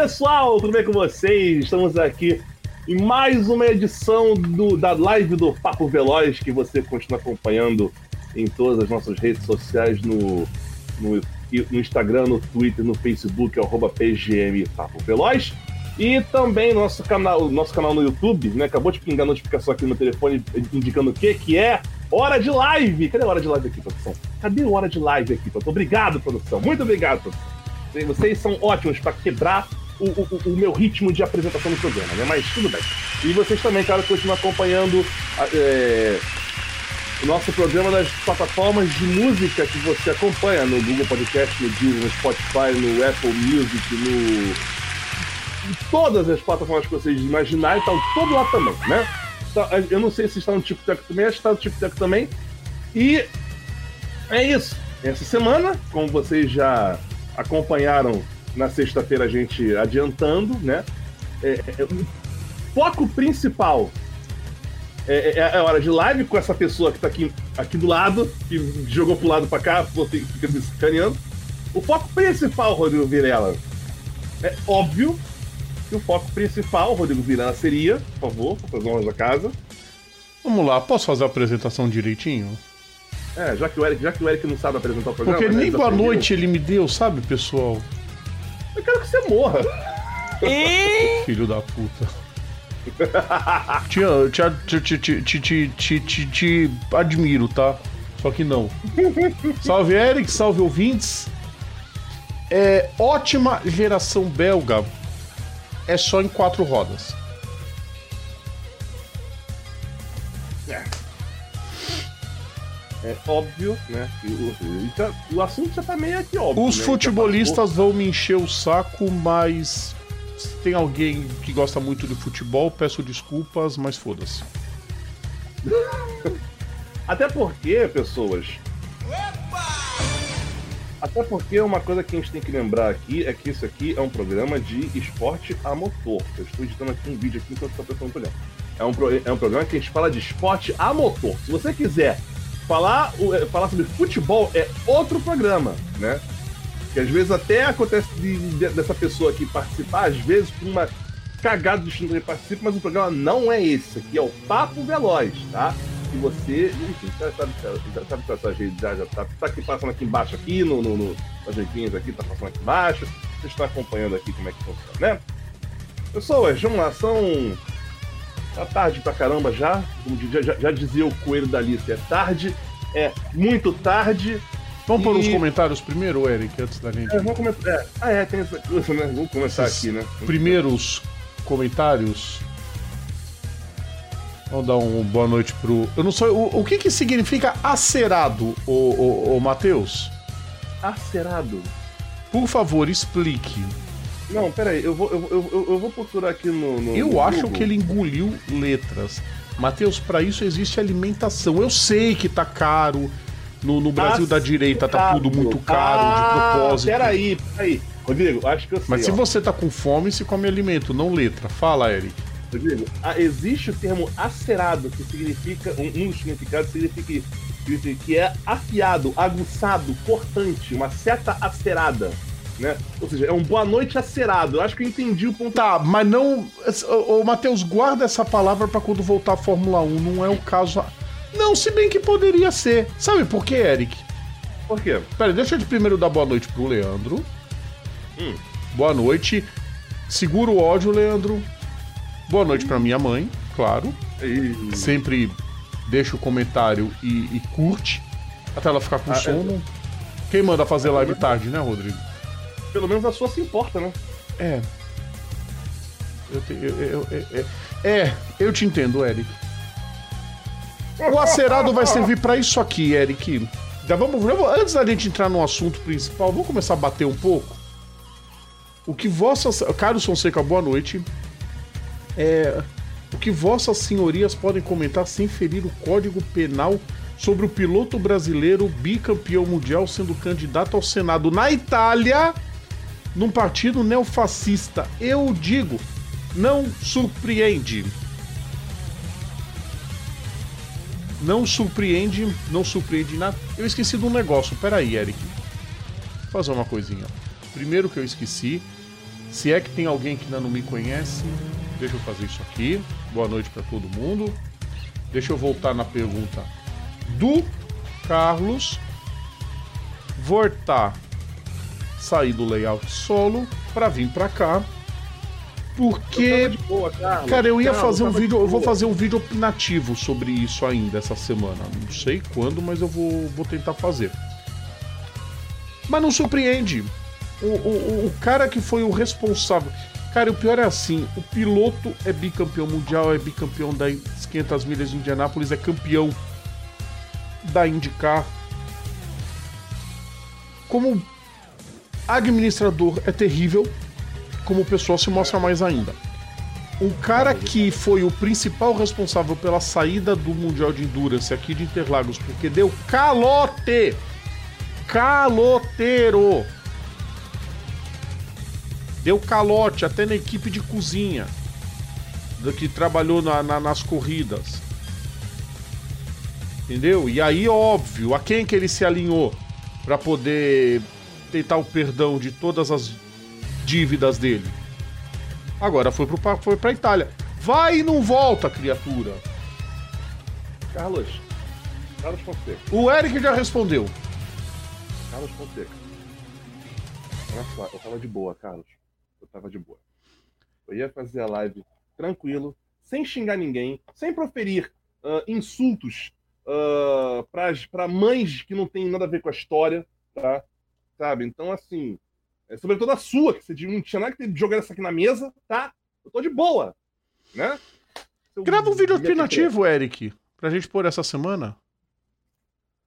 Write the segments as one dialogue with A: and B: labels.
A: Pessoal, tudo bem com vocês? Estamos aqui em mais uma edição do, da live do Papo Veloz que você continua acompanhando em todas as nossas redes sociais no, no, no Instagram, no Twitter, no Facebook, arroba PGM Papo Veloz. E também nosso canal, nosso canal no YouTube, né? Acabou de pingar a notificação aqui no telefone indicando o quê? Que é hora de live. Cadê a hora de live aqui, produção? Cadê a hora de live aqui, produção? Obrigado, produção. Muito obrigado, produção. Vocês são ótimos para quebrar o, o, o, meu ritmo de apresentação no programa, né? Mas tudo bem. E vocês também, cara, continuam acompanhando é, o nosso programa nas plataformas de música que você acompanha no Google Podcast, no Deezer, no Spotify, no Apple Music, no em todas as plataformas que vocês imaginarem, estão todo lá também, né? Tá, eu não sei se está no TikTok também, acho que está no TikTok também. E é isso. Essa semana, como vocês já acompanharam na sexta-feira a gente adiantando, né? É, é, o foco principal é, é, é, a hora de live com essa pessoa que tá aqui, aqui do lado, que jogou pro lado pra cá, fica me sacaneando. O foco principal, Rodrigo Virela, é óbvio que o foco principal, Rodrigo Virela, seria, por favor, para as honras da casa.
B: Vamos lá, posso fazer a apresentação direitinho?
A: É, já que o Eric, já que o Eric não sabe apresentar o programa.
B: Porque nem boa noite ele me deu, sabe, pessoal?
A: Eu quero que você morra.
B: E... Filho da puta. te, te, te, te, te, te, te, te admiro, tá? Só que não. Salve Eric, salve ouvintes. É ótima geração belga. É só em quatro rodas.
A: É óbvio, né? O, o assunto já tá meio aqui óbvio.
B: Os
A: né?
B: futebolistas vão me encher o saco, mas se tem alguém que gosta muito de futebol, peço desculpas, mas foda-se.
A: Até porque, pessoas. Até porque uma coisa que a gente tem que lembrar aqui é que isso aqui é um programa de esporte a motor. Eu estou editando aqui um vídeo aqui enquanto está prestando olhando. É um, é um programa que a gente fala de esporte a motor. Se você quiser falar, é, falar sobre futebol é outro programa, né? Que às vezes até acontece de, de, dessa pessoa aqui participar, às vezes por uma cagada do destino que ele participa, mas o programa não é esse. Aqui é o Papo Veloz, tá? E você, enfim, já sabe, já sabe que essa gente já, já tá, tá aqui passando aqui embaixo, aqui, no, no, no, nas letrinhas aqui, tá passando aqui embaixo. Você está acompanhando aqui como é que funciona, né? Pessoas, vamos lá, são Tá tarde pra caramba já. Como já, já, já dizia o coelho da Alice, é tarde, é muito tarde.
B: Vamos e... para os comentários primeiro, Eric, antes da gente.
A: É, vamos começar. É. Ah, é, tem essa coisa, né? Vamos começar Esses aqui, né?
B: Primeiros comentários. Vamos dar um boa noite pro. Eu não sei. O, o que que significa acerado, o, o, o Matheus?
A: Acerado?
B: Por favor, explique.
A: Não, peraí, eu vou, eu, eu, eu vou procurar aqui no. no
B: eu
A: no
B: acho Google. que ele engoliu letras. Matheus, para isso existe alimentação. Eu sei que tá caro. No, no Brasil da direita tá tudo muito caro, ah, de propósito.
A: Peraí, peraí. Rodrigo, acho que eu sei.
B: Mas se ó. você tá com fome, se come alimento, não letra. Fala, Eric.
A: Rodrigo, ah, existe o termo acerado, que significa. Um, um dos significados significa, significa que é afiado, aguçado, cortante, uma seta acerada né? Ou seja, é um boa noite acerado. Eu acho que eu entendi o ponto.
B: Tá, mas não. Ô, Matheus, guarda essa palavra para quando voltar à Fórmula 1. Não é o caso. Não, se bem que poderia ser. Sabe por quê, Eric?
A: Por quê?
B: Pera, deixa eu de primeiro dar boa noite pro Leandro. Hum. Boa noite. Segura o ódio, Leandro. Boa noite para minha mãe, claro. Hum. Sempre deixa o comentário e, e, curte. Até ela ficar com ah, é. sono. É... Quem manda fazer live tarde, né, Rodrigo?
A: Pelo menos a sua se importa, né?
B: É. Eu, te, eu, eu, é, eu te entendo, Eric. O acerado vai servir para isso aqui, Eric. Já vamos, antes da gente entrar no assunto principal, vamos começar a bater um pouco. O que vossas. Carlos Fonseca, boa noite. É, o que vossas senhorias podem comentar sem ferir o código penal sobre o piloto brasileiro bicampeão mundial sendo candidato ao Senado na Itália num partido neofascista. Eu digo, não surpreende. Não surpreende, não surpreende nada. Eu esqueci de um negócio. Pera aí, Eric. Vou fazer uma coisinha. Primeiro que eu esqueci Se é que tem alguém que ainda não me conhece, deixa eu fazer isso aqui. Boa noite para todo mundo. Deixa eu voltar na pergunta do Carlos. Voltar, sair do layout solo para vir para cá. Porque, boa, cara, eu ia fazer um vídeo, eu vou fazer um vídeo opinativo sobre isso ainda essa semana. Não sei quando, mas eu vou, vou tentar fazer. Mas não surpreende. O, o, o cara que foi o responsável. Cara, o pior é assim: o piloto é bicampeão mundial, é bicampeão das 500 milhas de Indianápolis, é campeão da IndyCar. Como administrador é terrível como pessoa se mostra mais ainda. O cara que foi o principal responsável pela saída do Mundial de Endurance aqui de Interlagos, porque deu calote! Caloteiro! Deu calote até na equipe de cozinha que trabalhou na, na, nas corridas. Entendeu? E aí, óbvio, a quem que ele se alinhou para poder tentar o perdão de todas as dívidas dele. Agora foi, pro, foi pra Itália. Vai e não volta, criatura.
A: Carlos. Carlos Fonseca.
B: O Eric já respondeu.
A: Carlos Fonseca. Olha só, eu tava de boa, Carlos. Eu tava de boa. Eu ia fazer a live tranquilo, sem xingar ninguém, sem proferir uh, insultos uh, para mães que não tem nada a ver com a história, tá? Sabe? Então, assim, é, sobretudo a sua, que você não tinha nada que jogar essa aqui na mesa, tá? Eu tô de boa, né?
B: Seu Grava um vídeo alternativo, Eric, pra gente pôr essa semana.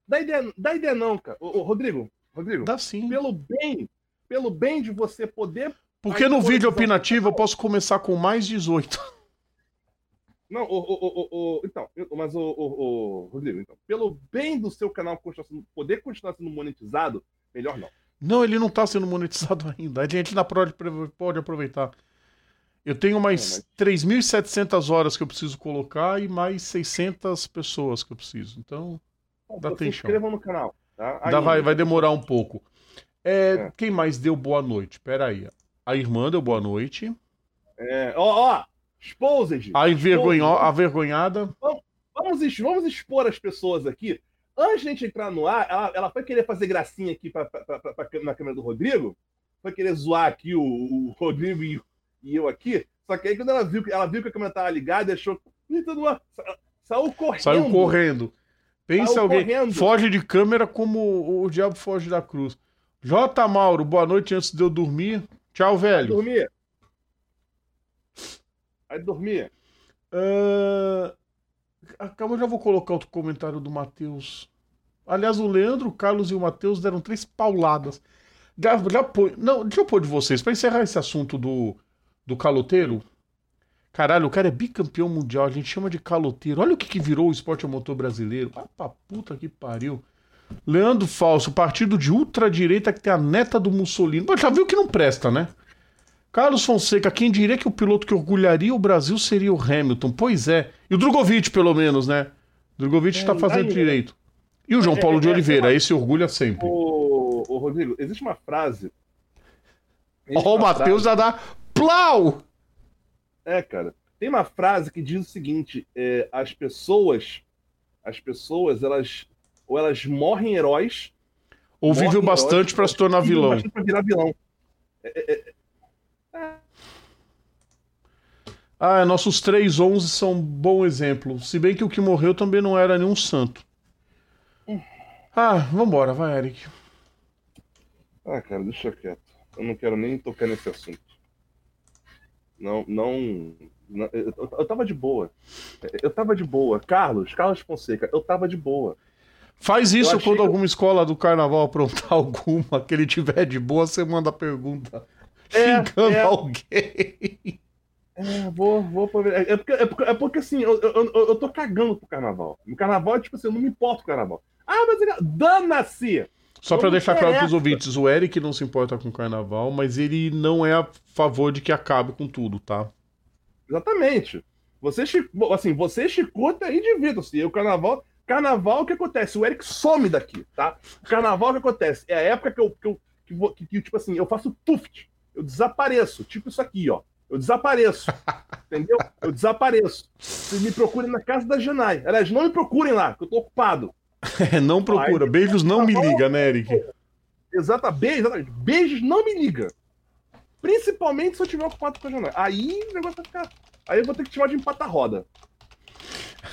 A: Dá ideia, dá ideia não, cara. Ô, ô, Rodrigo, Rodrigo.
B: Dá sim.
A: Pelo bem, pelo bem de você poder...
B: Porque no vídeo opinativo eu posso começar com mais 18.
A: Não, o, o, o, então, mas o, Rodrigo, então, pelo bem do seu canal poder continuar sendo monetizado, melhor não.
B: Não, ele não está sendo monetizado ainda. A gente ainda pode, pode aproveitar. Eu tenho mais é, mas... 3.700 horas que eu preciso colocar e mais 600 pessoas que eu preciso. Então,
A: Bom, dá tempo. Se inscrevam no canal. Tá?
B: Ainda, vai, vai demorar um pouco. É, é. Quem mais deu boa noite? Pera aí. A irmã deu boa noite.
A: É, ó, ó, Exposed.
B: A, envergonho, a vergonhada.
A: Vamos, vamos, vamos expor as pessoas aqui Antes de a gente entrar no ar, ela, ela foi querer fazer gracinha aqui pra, pra, pra, na câmera do Rodrigo. Foi querer zoar aqui o, o Rodrigo e, e, eu aqui. Só que aí quando ela viu, ela viu que a câmera tava ligada, achou. Saiu correndo.
B: Saiu correndo. Pensa Saiu alguém. Correndo. Foge de câmera como o diabo foge da cruz. J. Mauro, boa noite antes de eu dormir. Tchau, velho.
A: Vai dormir. Vai dormir.
B: Uh... Acabou, já vou colocar outro comentário do Matheus. Aliás, o Leandro, o Carlos e o Matheus deram três pauladas. Já, já pô... Não, deixa eu pôr de vocês, para encerrar esse assunto do, do caloteiro. Caralho, o cara é bicampeão mundial, a gente chama de caloteiro. Olha o que, que virou o esporte a motor brasileiro. Vai pra puta que pariu. Leandro Falso, partido de ultradireita que tem a neta do Mussolini. Pô, já viu que não presta, né? Carlos Fonseca, quem diria que o piloto que orgulharia o Brasil seria o Hamilton? Pois é. E o Drogovic, pelo menos, né? O Drogovic está é, fazendo aí, direito. E o João é, Paulo de é, Oliveira, esse orgulha sempre.
A: O Rodrigo, existe uma frase.
B: Ó, oh, o Matheus já dá plau!
A: É, cara. Tem uma frase que diz o seguinte: é, as pessoas, as pessoas, elas ou elas morrem heróis,
B: ou vivem bastante para se tornar vilão.
A: Virar vilão. É, é,
B: ah, nossos 3-11 são um bom exemplo. Se bem que o que morreu também não era nenhum santo. Ah, vambora, vai, Eric.
A: Ah, cara, deixa quieto. Eu não quero nem tocar nesse assunto. Não, não. não eu, eu, tava de boa. Eu tava de boa. Carlos, Carlos Fonseca, eu tava de boa.
B: Faz isso quando que... alguma escola do carnaval aprontar alguma que ele tiver de boa, você manda pergunta é, xingando é... alguém.
A: É, vou, vou aproveitar. É porque, é porque, é porque assim, eu, eu, eu, tô cagando pro carnaval. No carnaval, tipo assim, eu não me importo com o carnaval. Ah, mas é dana-se!
B: Só para deixar claro pros ouvintes, o Eric não se importa com o carnaval, mas ele não é a favor de que acabe com tudo, tá?
A: Exatamente. Você, assim, você chicuta e divirta-se. E o carnaval, carnaval, o que acontece? O Eric some daqui, tá? Carnaval, o que acontece? É a época que eu, que eu que, que, que tipo assim, eu faço tuft. Eu desapareço. Tipo isso aqui, ó. Eu desapareço. entendeu? Eu desapareço. Vocês me procurem na casa da Janai. Aliás, não me procurem lá, que eu tô ocupado.
B: É, não procura. Beijos não me liga, né, Eric?
A: Exata, exatamente. Beijos não me liga. Principalmente se eu tiver ocupado com a Janai. Aí o negócio vai ficar. Aí eu vou ter que te chamar de empata-roda.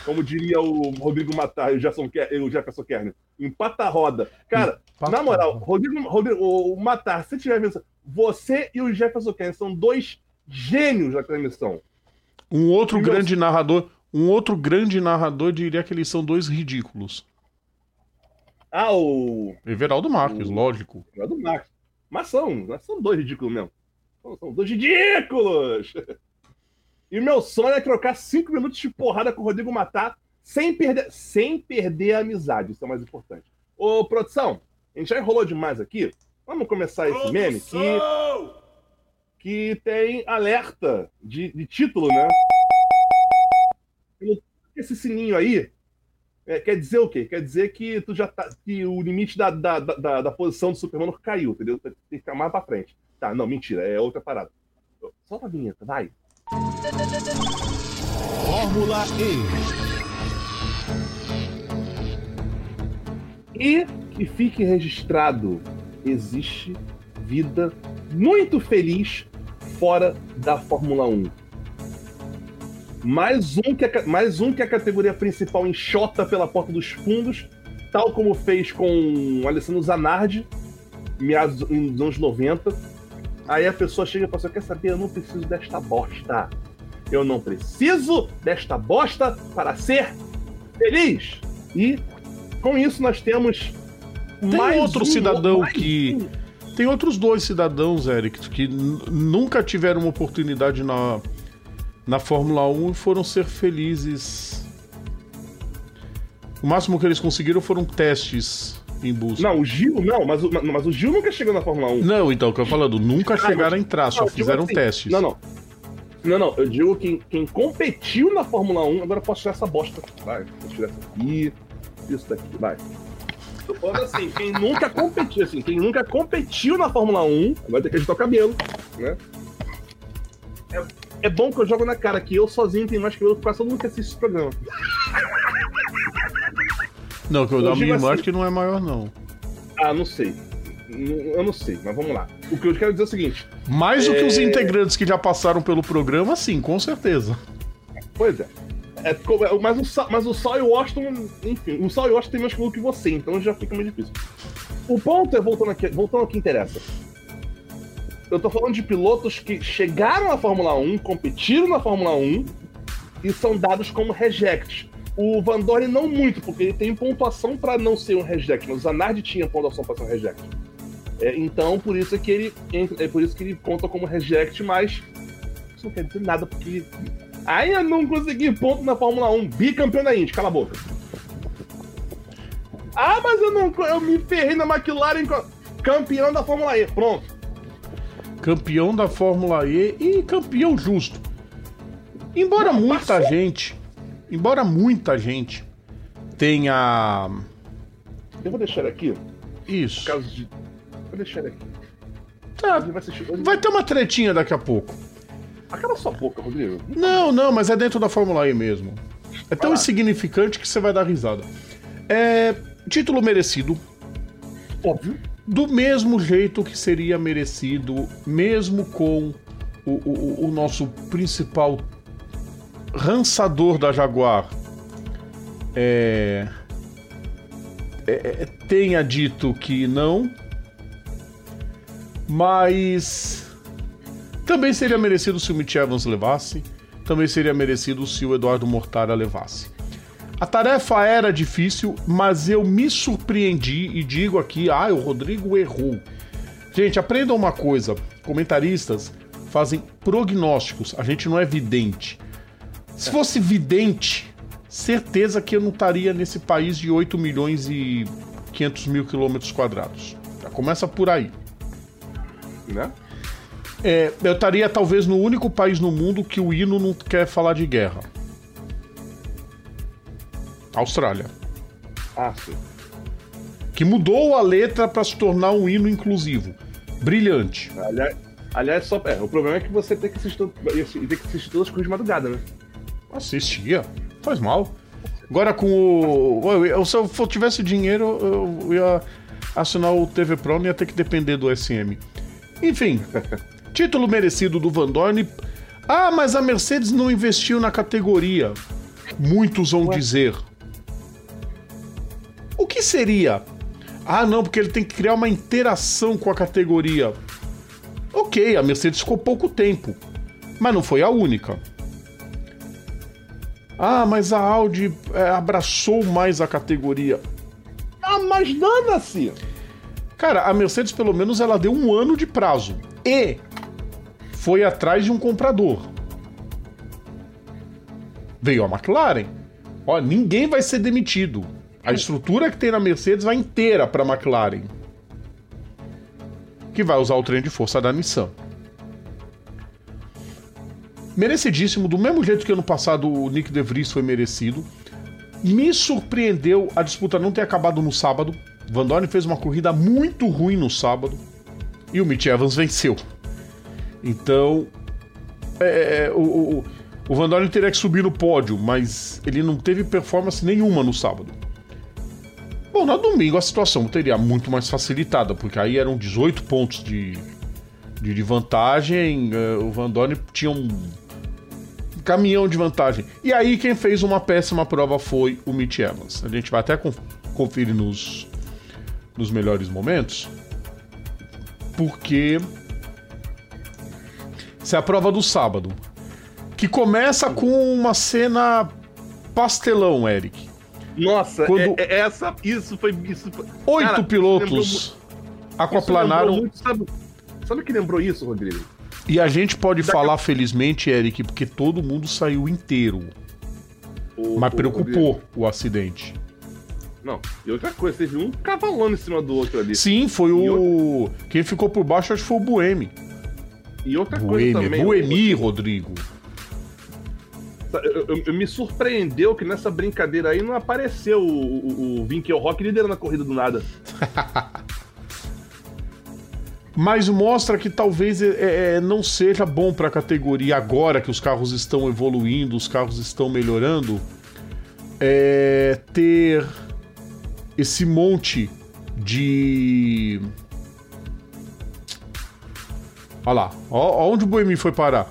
A: Como diria o Rodrigo Matar e o Jefferson, o Jefferson Kerner. Empata-roda. Cara, na moral, Rodrigo, Rodrigo, o Matar, se tiver vendo, você e o Jefferson Kerner são dois gênios da transmissão.
B: Um outro
A: E
B: grande narrador, um outro grande narrador diria que eles são dois ridículos.
A: Ah, o.
B: Everaldo Marques,
A: O-
B: lógico.
A: É do Max. Mas são, mas são dois ridículos mesmo. São, são dois ridículos! E o meu sonho é trocar cinco minutos de porrada com o Rodrigo Matar sem perder, sem perder a amizade. Isso é o mais importante. Ô, produção, a gente já enrolou demais aqui. Vamos começar esse meme que, que tem alerta de, de título, né? Esse sininho aí é, quer dizer o quê? Quer dizer que tu já tá. que o limite da, da, da, da posição do Superman caiu, entendeu? Tem que ficar mais pra frente. Tá, não, mentira, é outra parada. Solta a vinheta, vai.
C: Fórmula E.
A: E que fique registrado: existe vida muito feliz fora da Fórmula 1. Mais um que a, mais um que a categoria principal enxota pela porta dos fundos, tal como fez com Alessandro Zanardi, meados dos anos 90. Aí a pessoa chega e fala assim: quer saber? Eu não preciso desta bosta. Eu não preciso desta bosta para ser feliz. E com isso nós temos
B: Tem
A: mais
B: outro
A: um-
B: cidadão que-
A: um.
B: Tem outros dois cidadãos, Eric, que nunca tiveram uma oportunidade na, na Fórmula 1 e foram ser felizes. O máximo que eles conseguiram foram testes em busca.
A: Não, o Gil, não, mas o, mas o Gil nunca chegou na Fórmula 1.
B: Não, então, o que eu tô falando, nunca chegaram a entrar, só
A: Não,
B: fizeram
A: assim,
B: testes.
A: Não, não. Não, não, eu digo quem, quem competiu na Fórmula 1, agora eu posso tirar essa bosta. Vai, vou tirar essa aqui, isso daqui, vai. Tô falando assim, quem nunca competiu, assim, quem nunca competiu na Fórmula 1, vai ter que ajeitar o cabelo, né? É, é bom que eu jogo na cara que eu sozinho tenho mais cabelo que quase todo mundo que assiste esse programa.
B: Não, que o
A: Eu
B: da minha
A: assim-
B: acho que não é maior, não.
A: Ah, não sei. Eu não sei, mas vamos lá. O que eu quero dizer é o seguinte:
B: Mais do que os
A: É.
B: integrantes que já passaram pelo programa, sim, com certeza.
A: Pois é. É, é, mas, o, mas o Sol e o Washington, enfim, o Sol e o Washington tem mais cabelo que você, então já fica mais difícil. O ponto é, voltando aqui, voltando ao que interessa. Eu tô falando de pilotos que chegaram à Fórmula 1, competiram na Fórmula 1 e são dados como reject. O Van Dorn não muito, porque ele tem pontuação para não ser um reject, mas o Zanardi tinha pontuação para ser um reject. É, então, por isso é que ele entra- é por isso que ele conta como reject, mas isso não quer dizer nada, porque ainda não consegui ponto na Fórmula 1, bicampeão da Indy, cala a boca. Ah, mas eu não eu me ferrei na McLaren, campeão da Fórmula E, pronto.
B: Campeão da Fórmula E e campeão justo. Embora
A: Não,
B: muita
A: passou.
B: gente, embora muita gente tenha
A: Eu vou deixar aqui,
B: isso,
A: por causa de. Vou deixar ele aqui.
B: tá,
A: vai
B: ter uma tretinha daqui a pouco.
A: Acaba sua boca, Rodrigo.
B: Não, não, mas é dentro da Fórmula E mesmo. É tão
A: lá.
B: insignificante que você vai dar risada. É título merecido,
A: Óbvio.
B: do mesmo jeito que seria merecido, mesmo com o, o- o nosso principal rançador da Jaguar é, é- é- tenha dito que não, mas também seria merecido se o Mitch Evans levasse, também seria merecido se o Eduardo Mortara levasse. A tarefa era difícil, mas eu me surpreendi e digo aqui, ah, o Rodrigo errou. Gente, aprendam uma coisa: comentaristas fazem prognósticos, a gente não é vidente. Se fosse vidente, certeza que eu não estaria nesse país de 8 milhões e 500 mil quilômetros quadrados. Já começa por aí.
A: Né?
B: É, eu estaria talvez no único país no mundo que o hino não quer falar de guerra. Austrália.
A: Ah, sim.
B: Que mudou a letra para se tornar um hino inclusivo. Brilhante.
A: Aliás, Aliás, só, é, o problema é que você tem que assistir, tem que assistir todas as coisas de madrugada, né?
B: Assistia. Faz mal. Agora com o. Se eu tivesse dinheiro, eu ia assinar o TV Pro, não ia ter que depender do SM. Enfim, título merecido do Van Dorn. Ah, mas a Mercedes não investiu na categoria. Muitos vão Ué? dizer. O que seria? Ah, não, porque ele tem que criar uma interação com a categoria. Ok, a Mercedes ficou pouco tempo, mas não foi a única. Ah, mas a Audi é, abraçou mais a categoria.
A: Ah, mas dana-se!
B: Cara, a Mercedes pelo menos ela deu um ano de prazo e foi atrás de um comprador. Veio a McLaren. Ó, ninguém vai ser demitido. A estrutura que tem na Mercedes vai inteira para a McLaren que vai usar o trem de força da Nissan. Merecidíssimo, do mesmo jeito que ano passado o Nick De Vries foi merecido. Me surpreendeu a disputa não ter acabado no sábado. Van Dorn fez uma corrida muito ruim no sábado e o Mitch Evans venceu. Então, é, é o, o, o Van Dorn teria que subir no pódio, mas ele não teve performance nenhuma no sábado. Bom, no domingo a situação teria muito mais facilitada, porque aí eram 18 pontos de, de, de vantagem, uh, o Van Dorn tinha um caminhão de vantagem. E aí quem fez uma péssima prova foi o Mitch Evans. A gente vai até conferir nos, nos melhores momentos, porque essa é a prova do sábado, que começa com uma cena pastelão, Eric.
A: Nossa, Quando... é, é, essa, isso foi. Isso foi...
B: Oito Cara, pilotos aquaplanaram. Muito,
A: sabe, sabe o que lembrou isso, Rodrigo?
B: E a gente pode Daqui falar, felizmente, Eric, porque todo mundo saiu inteiro. O, mas preocupou Rodrigo. o acidente.
A: Não, e outra coisa, teve um cavalando em cima do outro ali.
B: Sim, foi e o. Outra... Quem ficou por baixo acho que foi o Buemi.
A: E outra Buemi, coisa também.
B: Buemi, Rodrigo.
A: Eu, eu, eu, me surpreendeu que nessa brincadeira aí não apareceu o, o, o Vinkel Rock liderando a corrida do nada.
B: Mas mostra que talvez é, é não seja bom para a categoria agora que os carros estão evoluindo, os carros estão melhorando, é, ter esse monte de. Olha lá, ó, onde o Boemi foi parar.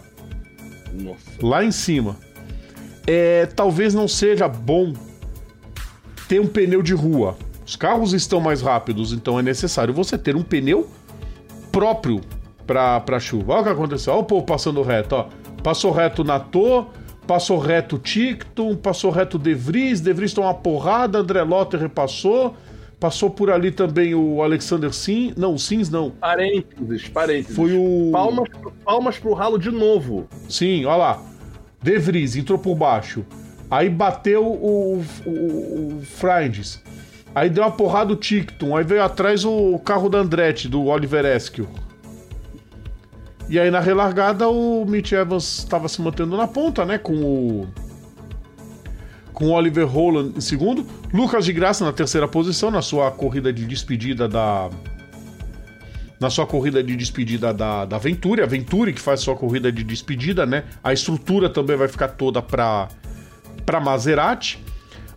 A: Nossa.
B: Lá em cima é, talvez não seja bom ter um pneu de rua. Os carros estão mais rápidos, então é necessário você ter um pneu próprio para chuva. Olha o que aconteceu. Olha o povo passando reto. Ó. Passou reto Natô, passou reto Ticton, passou reto De Vries. De Vries tomou uma porrada, André Lotter repassou. Passou por ali também o Alexander Sim. Não, o Sims não.
A: Parênteses, parênteses.
B: Foi o.
A: Palmas, palmas pro ralo de novo.
B: Sim, olha lá. De Vries entrou por baixo. Aí bateu o, o, o Frindes. Aí deu uma porrada o Ticton. Aí veio atrás o carro da Andretti, do Oliver Esquio. E aí na relargada o Mitch Evans estava se mantendo na ponta, né? Com o. Com o Oliver Holland em segundo. Lucas de Graça na terceira posição, na sua corrida de despedida da, na sua corrida de despedida da, da Venturi, a Venturi que faz sua corrida de despedida, né? A estrutura também vai ficar toda para para Maserati.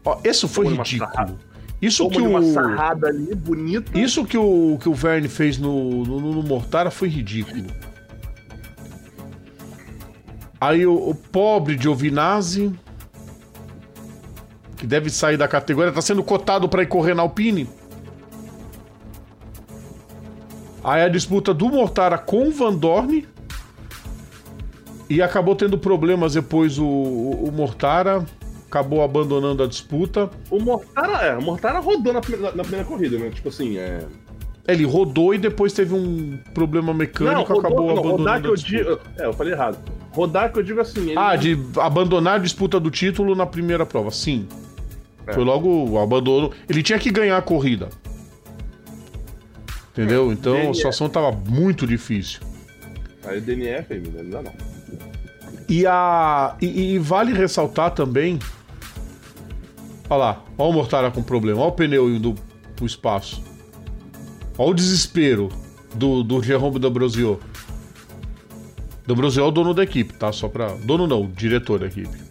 B: Ó, isso foi ridículo. Isso que o
A: ali.
B: Isso que o que o Verne fez no, no, no Mortara foi ridículo. Aí o, o pobre Giovinazzi que deve sair da categoria, tá sendo cotado para ir correr na Alpine. Aí a disputa do Mortara com o Van Dorn. E acabou tendo problemas depois o, o, o Mortara. Acabou abandonando a disputa.
A: O Mortara, é, o Mortara rodou na, na, na primeira corrida, né? Tipo assim, é.
B: Ele rodou e depois teve um problema mecânico, não, rodou, acabou não, abandonando rodar que
A: eu digo, É, eu falei errado. Rodar que eu digo assim.
B: ah, de abandonar a disputa do título na primeira prova, sim. É. Foi logo o abandono. Ele tinha que ganhar a corrida. Entendeu? Então DNF. a situação tava muito difícil.
A: Aí o DNF, dá não.
B: E, a, e, e, vale ressaltar também. Olha lá, olha o Mortara com problema, olha o pneu indo pro espaço. Olha o desespero do, do Jerome D'Ambrosio. D'Ambrosio é o dono da equipe, tá? Só pra. Dono não, diretor da equipe.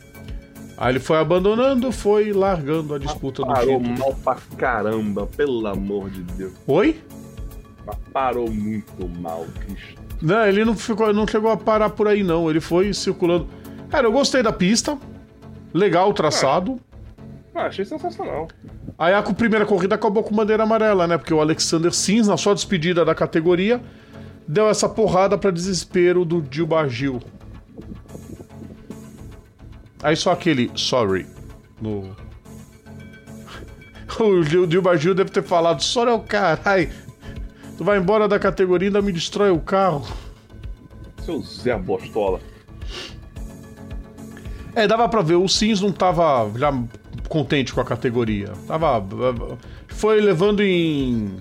B: Aí ele foi abandonando, foi largando a disputa do
A: Parou
B: título.
A: mal pra caramba, pelo amor de Deus.
B: Oi?
A: Mas Parou muito mal, Cristo.
B: Não, ele não, ficou, não chegou a parar por aí, não. Ele foi circulando. Cara, eu gostei da pista. Legal o traçado.
A: Ah, achei sensacional.
B: Aí a primeira corrida acabou com bandeira amarela, né? Porque o Alexander Sims, na sua despedida da categoria, deu essa porrada pra desespero do Gil Bargil. Aí só aquele sorry no. O Gil Bargil deve ter falado: sorry é o caralho. Tu vai embora da categoria e ainda me destrói o carro.
A: Seu Zé Bostola.
B: É, dava pra ver, o Sims não tava já contente com a categoria. Tava. Foi levando em.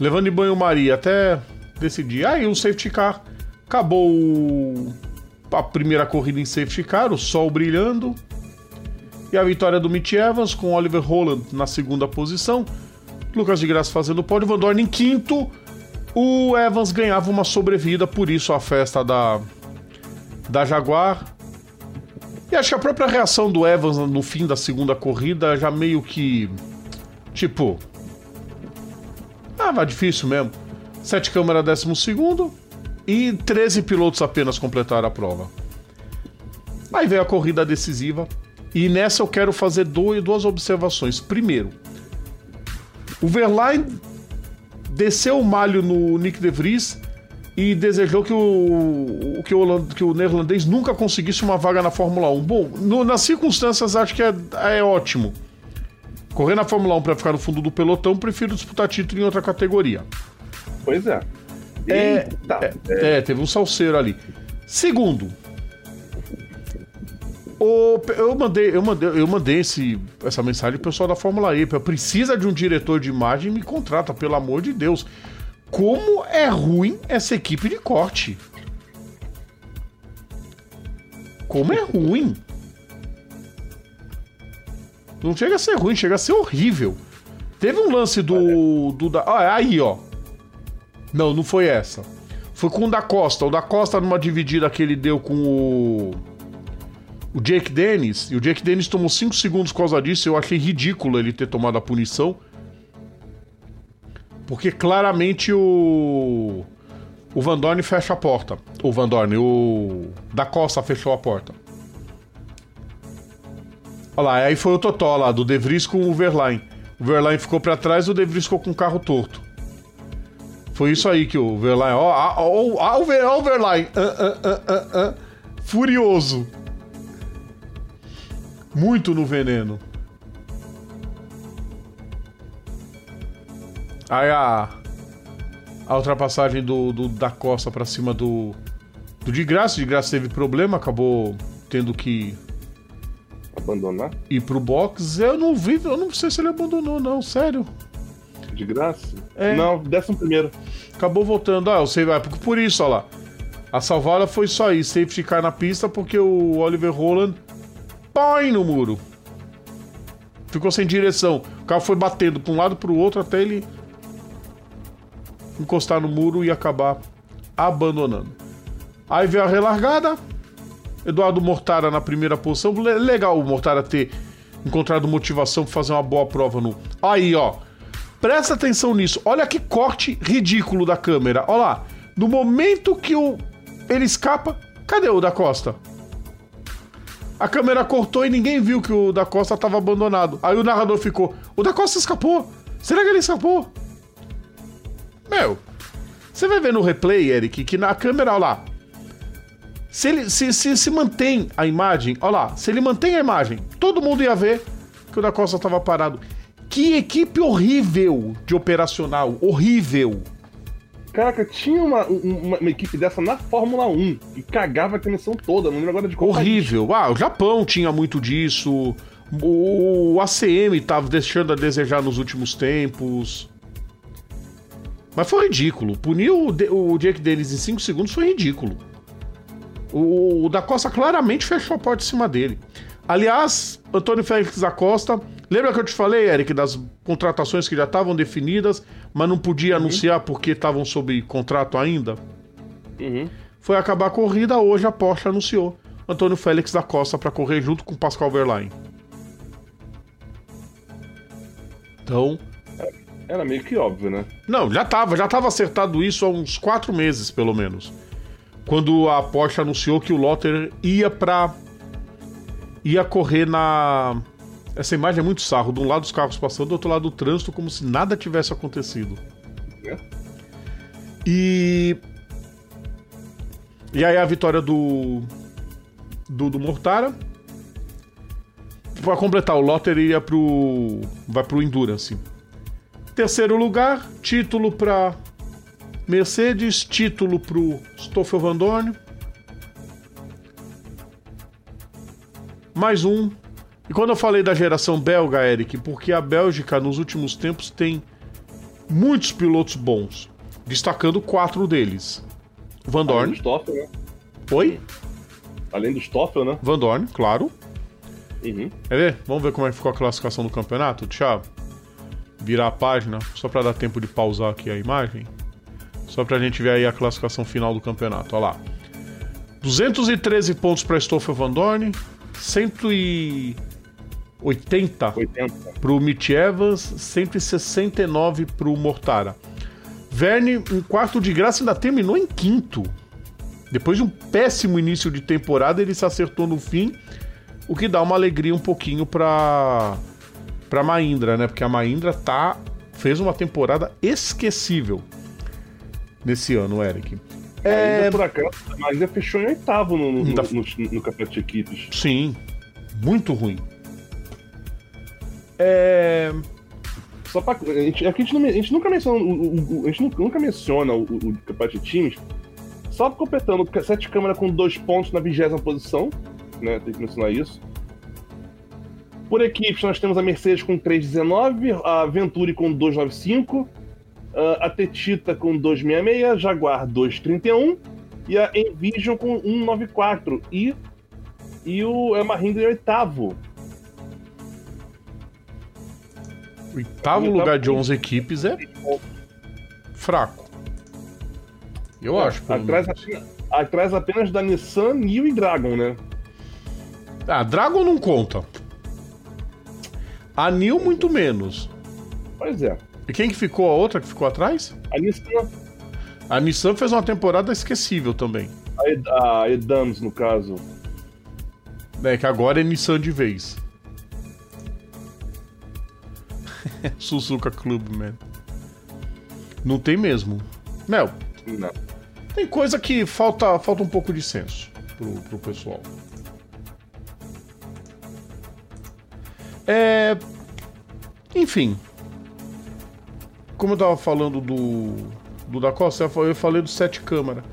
B: Levando em banho-maria até decidir. Aí o safety car acabou o- a primeira corrida em safety car, o sol brilhando. E a vitória do Mitch Evans com Oliver Holland na segunda posição. Lucas de Graça fazendo pódio, Van Dorn em quinto. O Evans ganhava uma sobrevida, por isso a festa da, da Jaguar. E acho que a própria reação do Evans no fim da segunda corrida já meio que. Tipo. Ah, vai difícil mesmo. Sete câmara décimo segundo e 13 pilotos apenas completaram a prova. Aí veio a corrida decisiva. E nessa eu quero fazer duas observações. Primeiro, o Verlaine desceu o malho no Nick De Vries e desejou que o, que o, que o neerlandês nunca conseguisse uma vaga na Fórmula 1. Bom, no- nas circunstâncias acho que é, é ótimo. Correr na Fórmula 1 para ficar no fundo do pelotão, prefiro disputar título em outra categoria.
A: Pois é.
B: É,
A: Eita,
B: É, teve um salseiro ali. Segundo, o- eu mandei, eu mandei, eu mandei esse, essa mensagem pro pessoal da Fórmula E. Precisa de um diretor de imagem, me contrata, pelo amor de Deus. Como é ruim essa equipe de corte? Como é ruim? Não chega a ser ruim, chega a ser horrível. Teve um lance do. do da, ah, aí, ó. Não, não foi essa. Foi com o da Costa. O da Costa, numa dividida que ele deu com o. O Jake Dennis. E o Jake Dennis tomou 5 segundos por causa disso. Eu achei ridículo ele ter tomado a punição. Porque claramente o. O Van Dorn fecha a porta. O Van Dorn, o. Da Costa fechou a porta. Olha lá, aí foi o Totó lá, do De Vries com o Verlaine. O Verlaine ficou pra trás o De Vries ficou com o carro torto. Foi isso aí que o Verlaine. Ó, ó, ó, ó, o Verlaine. Ah, ah, ah. Furioso. Muito no veneno. Aí a. A ultrapassagem do, do- da Costa pra cima do. Do de graça. De graça teve problema, acabou tendo que
A: abandonar?
B: ir pro box. Eu não vi, eu não sei se ele abandonou, não, sério.
A: De graça?
B: É.
A: Não, décimo primeiro.
B: Acabou voltando. Ah, sei, vai, porque por isso, ó lá. A salvada foi só isso, safety car na pista, porque o Oliver Roland põe no muro. Ficou sem direção. O carro foi batendo pra um lado pro outro até ele encostar no muro e acabar abandonando. Aí veio a relargada. Eduardo Mortara na primeira posição. Le- Legal o Mortara ter encontrado motivação pra fazer uma boa prova no. Aí, ó. Presta atenção nisso. Olha que corte ridículo da câmera. Olha lá. No momento que o ele escapa, cadê o da Costa? A câmera cortou e ninguém viu que o da Costa estava abandonado. Aí o narrador ficou: O da Costa escapou. Será que ele escapou? Meu, você vai ver no replay, Eric, que na câmera, olha lá. Se ele se, se, se mantém a imagem, olha lá, se ele mantém a imagem, todo mundo ia ver que o da Costa estava parado. Que equipe horrível de operacional, horrível.
A: Caraca, tinha uma, uma, uma equipe dessa na Fórmula 1 e cagava a atenção toda. Não lembro agora de qual país.
B: Horrível. Ah, o Japão tinha muito disso. O ACM tava deixando a desejar nos últimos tempos. Mas foi ridículo. Punir o, o Jake Dennis em 5 segundos foi ridículo. O, o da Costa claramente fechou a porta em cima dele. Aliás, Antônio Félix da Costa. Lembra que eu te falei, Eric, das contratações que já estavam definidas, mas não podia anunciar porque estavam sob contrato ainda?
A: Uhum.
B: foi acabar a corrida, hoje a Porsche anunciou Antônio Félix da Costa para correr junto com Pascal Verlaine. Então.
A: Era meio que óbvio, né?
B: Não, já tava, já tava acertado isso há uns quatro meses, pelo menos. Quando a Porsche anunciou que o Lotter ia pra. ia correr na. Essa imagem é muito sarro. De um lado os carros passando, do outro lado o trânsito, como se nada tivesse acontecido. É. E. E aí a vitória do. Do, do Mortara. Pra completar, o Lotter ia pro. vai pro Endurance. Terceiro lugar, título para Mercedes, título para o Stoffel Van Dorn. Mais um. E quando eu falei da geração belga, Eric, porque a Bélgica nos últimos tempos tem muitos pilotos bons, destacando quatro deles. Van Dorn. Além
A: do Stoffel, né?
B: Oi?
A: Além do Stoffel, né?
B: Van Dorn, claro.
A: Uhum.
B: Quer ver? Vamos ver como é que ficou a classificação do campeonato, Thiago? virar a página, só para dar tempo de pausar aqui a imagem. Só pra gente ver aí a classificação final do campeonato, olha lá. 213 pontos para Stoffel Van Dorn, 180 para o Mitch Evans, 169 para o Mortara. Verne, um quarto de graça, ainda terminou em quinto. Depois de um péssimo início de temporada, ele se acertou no fim, o que dá uma alegria um pouquinho para para Mahindra, né? Porque a Mahindra tá fez uma temporada esquecível nesse ano, Eric.
A: É... Ainda por acaso, mas fechou em oitavo no, no, da... no, no, no campeonato de equipes.
B: Sim, muito ruim. É...
A: Só pra, a, gente, aqui a, gente não, a gente nunca menciona o, o, a gente nunca menciona o, o, campeonato de times. Só completando, sete câmeras com dois pontos na vigésima posição, né? Tem que mencionar isso. Por equipes, nós temos a Mercedes com 3,19, a Venturi com 2,95, a Tetita com 2,66, Jaguar 2,31 e a Envision com 1,94 e, e o é Mahindra em oitavo.
B: Oitavo lugar de 11 equipes é fraco. Eu é, acho.
A: Atrás apenas, atrás apenas da Nissan, Nio e Dragon, né?
B: Ah, Dragon não conta. A Nil, muito menos.
A: Pois é.
B: E quem que ficou a outra que ficou atrás?
A: A Nissan.
B: A Nissan fez uma temporada esquecível também.
A: A, Ed a Edams, no caso.
B: É, que agora é Nissan de vez. Suzuka Club, man. Não tem mesmo. Mel.
A: Não.
B: Tem coisa que falta, falta um pouco de senso pro, pro pessoal. É... Enfim. Como eu tava falando do, do da Costa, eu falei do sete câmara.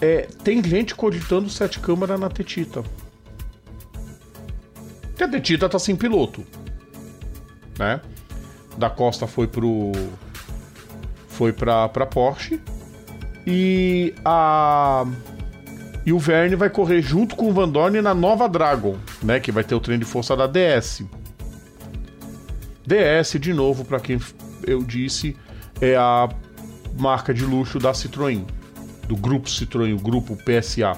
B: É, tem gente cogitando sete câmara na Tetita. Que a Tetita tá sem piloto. Né? Da Costa foi pro. Foi pra Porsche. E a. E o Verne vai correr junto com o Van Dorn na nova Dragon, né? Que vai ter o trem de força da DS. DS, de novo, para quem eu disse, é a marca de luxo da Citroën, do grupo Citroën, o grupo PSA.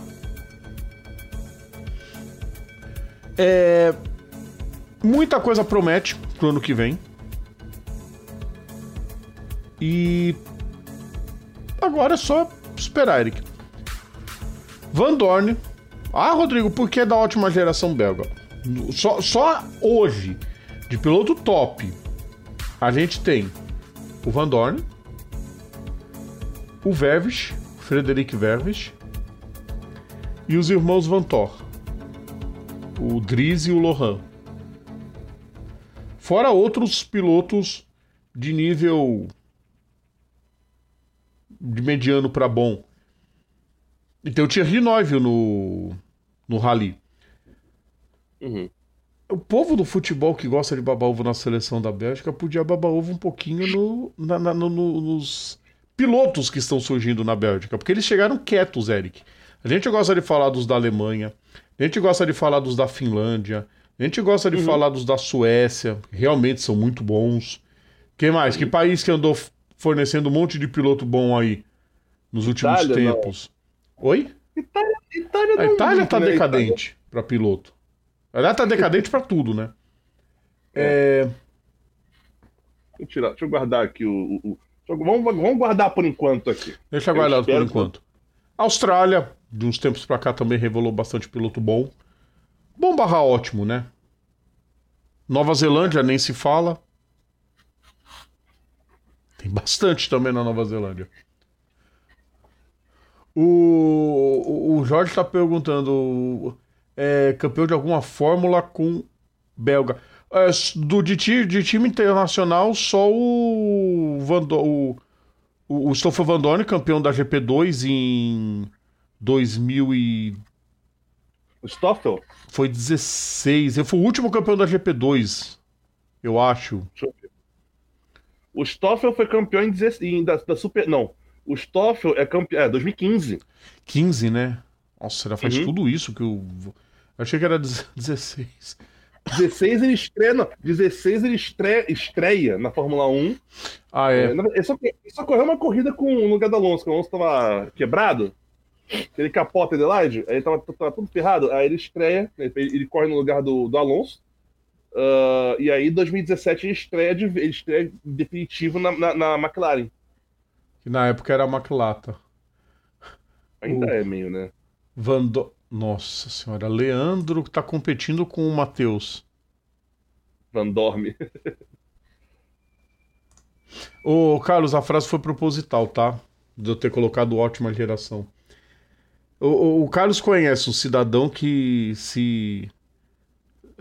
B: É... Muita coisa promete pro ano que vem. E agora é só esperar, Eric. Van Dorn. Ah, Rodrigo, por que da ótima geração belga? Só, só hoje, de piloto top, a gente tem o Van Dorn, o Vervis, Frederic Vervis, e os irmãos Van Thor, o Dries e o Lohan. Fora outros pilotos de nível de mediano para bom, e tem o Thierry Neuville no, no Rally.
A: Uhum.
B: O povo do futebol que gosta de babar ovo na seleção da Bélgica podia babar ovo um pouquinho no, na, na, no, nos pilotos que estão surgindo na Bélgica, porque eles chegaram quietos, Eric. A gente gosta de falar dos da Alemanha, a gente gosta de falar dos da Finlândia, a gente gosta de uhum. falar dos da Suécia, que realmente são muito bons. Quem mais? Uhum. Que país que andou fornecendo um monte de piloto bom aí nos últimos Itália, tempos? Não. Oi?
A: Itália, Itália
B: A
A: não-
B: Itália tá
A: né?
B: decadente pra piloto. Ela tá decadente pra tudo, né? É,
A: Deixa eu, tirar, deixa eu guardar aqui o. o- o- vamos, vamos guardar por enquanto aqui.
B: deixa guardado por
A: espero que-
B: enquanto. Austrália, de uns tempos pra cá, também revelou bastante piloto bom. Bom barra ótimo, né? Nova Zelândia nem se fala. Tem bastante também na Nova Zelândia. O, o- Jorge tá perguntando: é campeão de alguma fórmula com belga? É, do, de, de time internacional, só o, o, o Stoffel Van Dorn, campeão da GP2 em 2000 e...
A: O Stoffel?
B: Foi 16. Ele foi o último campeão da GP2, eu acho.
A: Deixa eu ver. O Stoffel foi campeão em 16, em- da, da Super. Não. O Stoffel é campeão. É, 2015.
B: 15, né? Nossa, já faz
A: Uhum.
B: tudo isso que eu... eu achei que era 16.
A: 16 ele estreia. Não, 16 ele estreia, estreia na Fórmula 1.
B: Ah,
A: É,
B: é.
A: Ele só, ele só correu uma corrida com o lugar do Alonso, que o Alonso tava quebrado. Ele capota Adelaide, aí tava, tava tudo ferrado. Aí ele estreia, ele, ele corre no lugar do, do Alonso. Ah, e aí, em 2017, ele estreia, de, ele estreia definitivo na, na, na McLaren.
B: Que na época era a McLata.
A: Ainda
B: O-
A: é meio, né?
B: Van Do... Nossa senhora, Leandro tá competindo com o Matheus.
A: Van Dorme.
B: Ô, Carlos, a frase foi proposital, tá? De eu ter colocado ótima geração. O, o- o Carlos conhece um cidadão que se,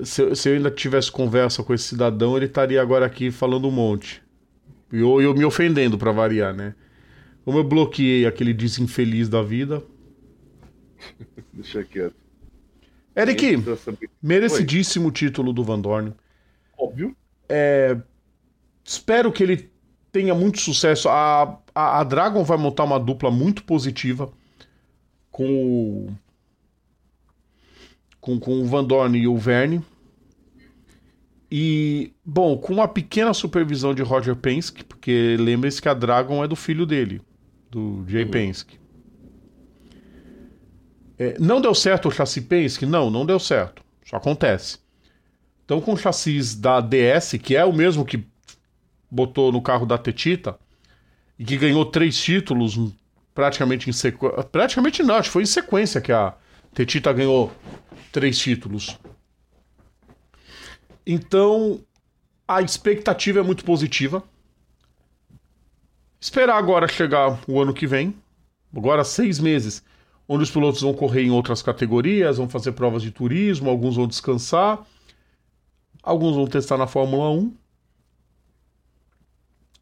B: se. eu- se eu ainda tivesse conversa com esse cidadão, ele estaria agora aqui falando um monte. E eu, eu me ofendendo pra variar, né? Como eu bloqueei aquele desinfeliz da vida.
A: Deixa quieto.
B: Eric, merecidíssimo título do Van Dorn.
A: Óbvio.
B: Espero que ele tenha muito sucesso. A, a, a Dragon vai montar uma dupla muito positiva com o. Com, com o Van Dorn e o Verne. E, bom, com uma pequena supervisão de Roger Penske, porque lembre-se que a Dragon é do filho dele, do Jay Penske. É, não deu certo o chassi Penske? Não, não deu certo. Isso acontece. Então, com o chassis da DS, que é o mesmo que botou no carro da Tetita, e que ganhou três títulos praticamente em sequência. Praticamente não, acho que foi em sequência que a Tetita ganhou três títulos. Então, a expectativa é muito positiva. Esperar agora chegar o ano que vem, agora seis meses, onde os pilotos vão correr em outras categorias, vão fazer provas de turismo, alguns vão descansar. Alguns vão testar na Fórmula 1.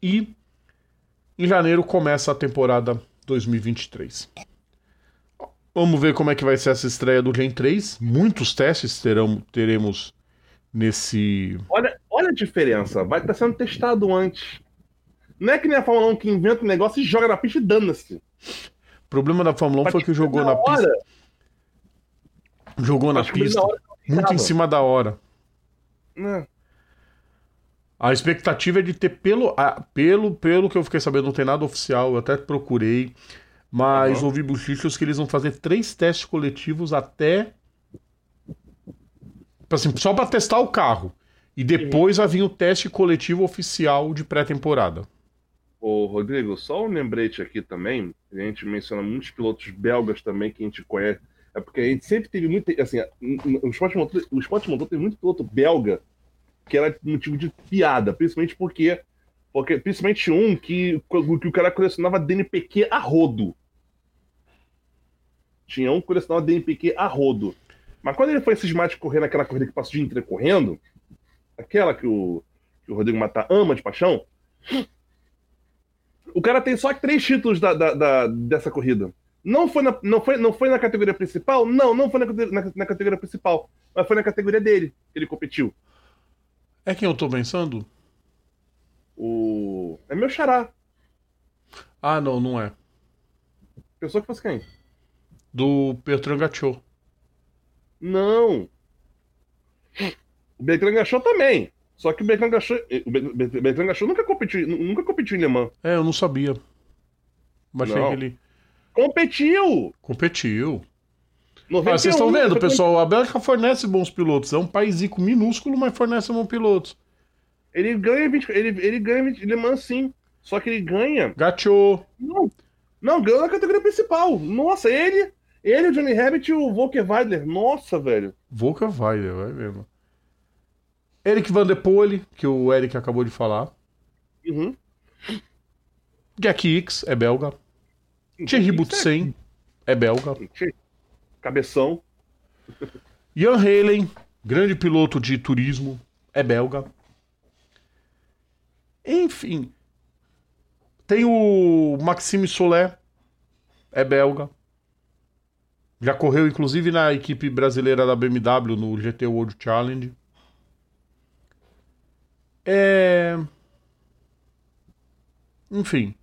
B: E em janeiro começa a temporada 2023. Vamos ver como é que vai ser essa estreia do Gen 3. Muitos testes terão, teremos nesse.
A: Olha, olha a diferença. Vai estar sendo testado antes. Não é que nem a Fórmula 1 que inventa um negócio e joga na pista e dana-se.
B: O problema da Fórmula 1 foi que jogou na pista.
A: hora.
B: Jogou na pista
A: na
B: muito em cima da hora.
A: Né?
B: A expectativa é de ter pelo, ah, pelo, pelo que eu fiquei sabendo, não tem nada oficial, eu até procurei, mas
A: Aham.
B: ouvi bochichos que eles vão fazer três testes coletivos até assim, só para testar o carro. E depois vai vir o teste coletivo oficial de pré-temporada.
A: Ô, Rodrigo, só um lembrete aqui também. A gente menciona muitos pilotos belgas também que a gente conhece. É porque a gente sempre teve muito. Assim, o esporte motor, o esporte motor tem muito piloto belga que era motivo de piada, principalmente porque. porque principalmente um que, que o cara colecionava DNPq a rodo. Tinha um que colecionava DNPq a rodo. Mas quando ele foi cismar de correr naquela corrida que passou o dia inteiro correndo, aquela que o, que o Rodrigo Matar ama de paixão, o cara tem só três títulos da, da- da- dessa corrida. Não foi, na, não, foi, não foi na categoria principal? Não, não foi na, na- na categoria principal. Mas foi na categoria dele que ele competiu.
B: É quem eu tô pensando?
A: O. É meu xará.
B: Ah, não, não é.
A: Pensou que fosse quem?
B: Do Bertrand Gachot.
A: Não. O Bertrand Gachot também. Só que o Bertrand Gachot, o Be- Be- Bertrand Gachot nunca competiu, nunca competiu em Le Mans.
B: É, eu não sabia. Mas
A: Não.
B: que ele.
A: Competiu!
B: Competiu.
A: 91,
B: Ah, vocês estão vendo, pessoal? A Bélgica fornece bons pilotos. É um país minúsculo, mas fornece bons pilotos.
A: Ele ganha 20, ele, ele ganha 20, Le Mans sim. Só que ele ganha.
B: Gateou.
A: Não, não ganhou na categoria principal. Nossa, ele, ele, o Johnny Rabbit e o Volker Weidler. Nossa, velho.
B: Volker vai, vai mesmo. Eric Van der Poel, que o Eric acabou de falar.
A: Uhum.
B: Jack Hicks é belga. Thierry Boutsen é belga.
A: Cabeção.
B: Jan Helen, grande piloto de turismo, é belga. Enfim. Tem o Maxime Soler, é belga. Já correu, inclusive, na equipe brasileira da BMW no GT World Challenge. É. Enfim.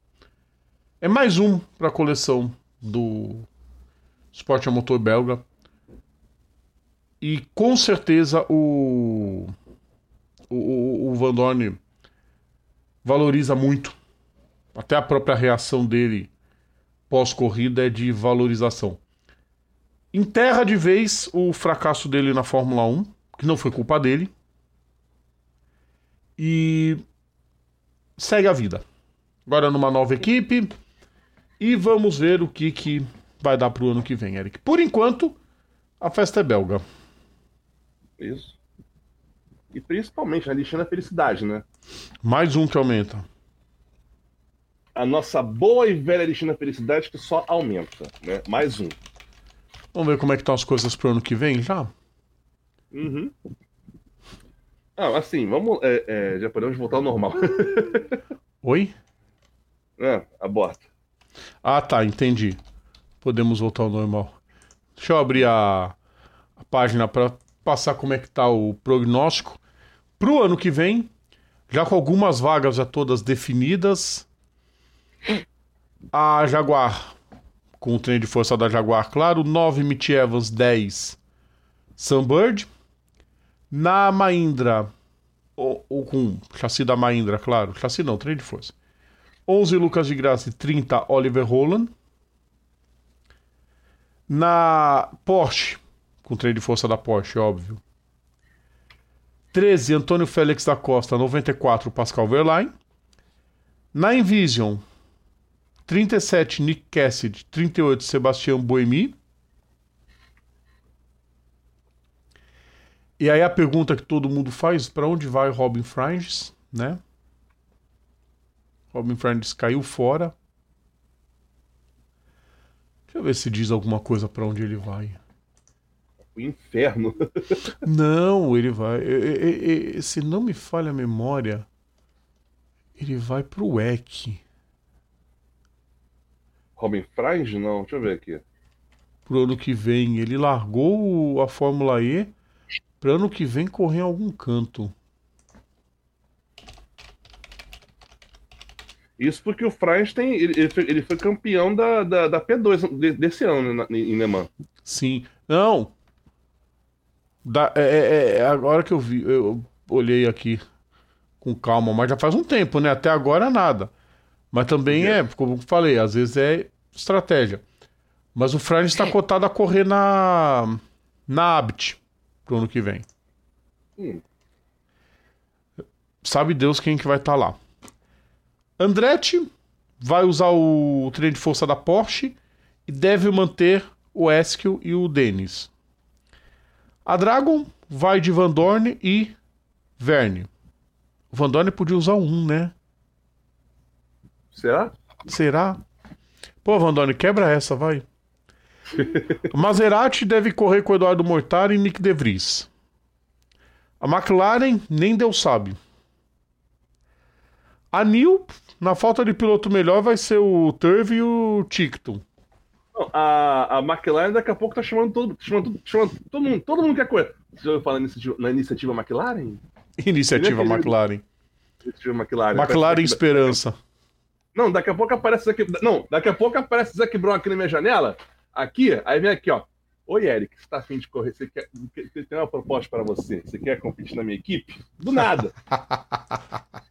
B: É mais um para a coleção do Esporte a Motor belga. E com certeza o, o, o Van Dorn valoriza muito. Até a própria reação dele pós-corrida é de valorização. Enterra de vez o fracasso dele na Fórmula 1, que não foi culpa dele. E segue a vida. Agora numa nova equipe. E vamos ver o que, que vai dar pro ano que vem, Eric. Por enquanto, a festa é belga.
A: Isso. E principalmente a lixando a felicidade, né?
B: Mais um que aumenta.
A: A nossa boa e velha lixando a felicidade que só aumenta, né? Mais um.
B: Vamos ver como é que estão as coisas pro ano que vem já?
A: Uhum. Ah, assim, vamos. É, é, já podemos voltar ao normal.
B: Oi?
A: é, aborta.
B: Ah, tá, entendi. Podemos voltar ao normal. Deixa eu abrir a, a página para passar como é que tá o prognóstico pro ano que vem, já com algumas vagas já todas definidas. A Jaguar, com o trem de força da Jaguar, claro, 9 Mitch Evans, 10 Sunbird. Na Mahindra, ou, ou com chassi da Mahindra, claro, chassi não, trem de força. 11 Lucas de Graça e 30 Oliver Roland. Na Porsche, com trem de força da Porsche, óbvio. 13 Antônio Félix da Costa, 94 Pascal Verlaine. Na Envision, 37 Nick Cassidy, 38 Sebastião Boemi. E aí a pergunta que todo mundo faz, para onde vai Robin Franges, né? Robin Franges caiu fora. Deixa eu ver se diz alguma coisa para onde ele vai.
A: O inferno.
B: Não, ele vai. e- e- e- Se não me falha a memória, ele vai pro EC.
A: Robin Frange? Não, deixa eu ver aqui.
B: Pro ano que vem. Ele largou a Fórmula E para ano que vem correr em algum canto.
A: Isso porque o Frange tem. Ele, foi, ele foi campeão da, da, da P2 de- desse ano né, na- em Le Mans.
B: Sim. Não. Da- é, é- é agora que eu vi, eu olhei aqui com calma, mas já faz um tempo, né? Até agora nada. Mas também é, como eu falei, às vezes é estratégia. Mas o Franz está cotado a correr na na Abt pro ano que vem.
A: Hum.
B: Sabe Deus quem que vai estar lá. Andretti vai usar o trem de força da Porsche e deve manter o Eskel e o Dennis. A Dragon vai de Van Dorn e Verne. O Van Dorn podia usar um, né?
A: Será?
B: Será? Pô, Van Dorn, quebra essa, vai. Maserati deve correr com Eduardo Mortari e Nick De Vries. A McLaren, nem Deus sabe. A Nil, na falta de piloto melhor, vai ser o Turvey e o Ticton.
A: Não, a, a McLaren daqui a pouco tá chamando todo, chamando, chamando todo mundo. Todo mundo quer correr. Você já ouviu falar na iniciativa, na iniciativa McLaren?
B: Iniciativa McLaren.
A: Iniciativa McLaren.
B: McLaren Esperança.
A: Não, daqui a pouco aparece Zac... Não, daqui a pouco aparece Zac Brown aqui na minha janela. Aqui, aí vem aqui, ó. Oi, Eric, você tá afim de correr? Você quer... Tem uma proposta para você. Você quer competir na minha equipe? Do nada.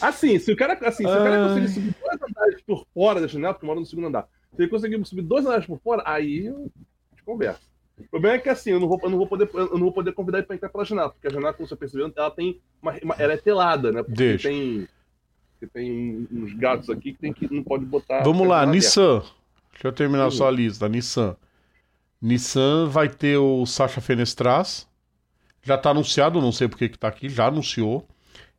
A: Assim, se o cara, assim, se o cara conseguir subir dois andares por fora da janela, porque mora no segundo andar. Se ele conseguir subir dois andares por fora, aí eu te conversa. O problema é que assim, eu não vou, eu não vou, poder, eu não vou poder convidar ele pra entrar pela janela, porque a janela, como você percebeu, ela tem. Uma, uma- ela é telada, né? Porque
B: Deixa.
A: tem. Porque tem uns gatos aqui que, tem que não pode botar.
B: Vamos lá, Nissan. Deixa eu terminar
A: Uhum.
B: só a lista. Nissan. Nissan vai ter o Sacha Fenestraz. Já tá anunciado, não sei porque que tá aqui, já anunciou.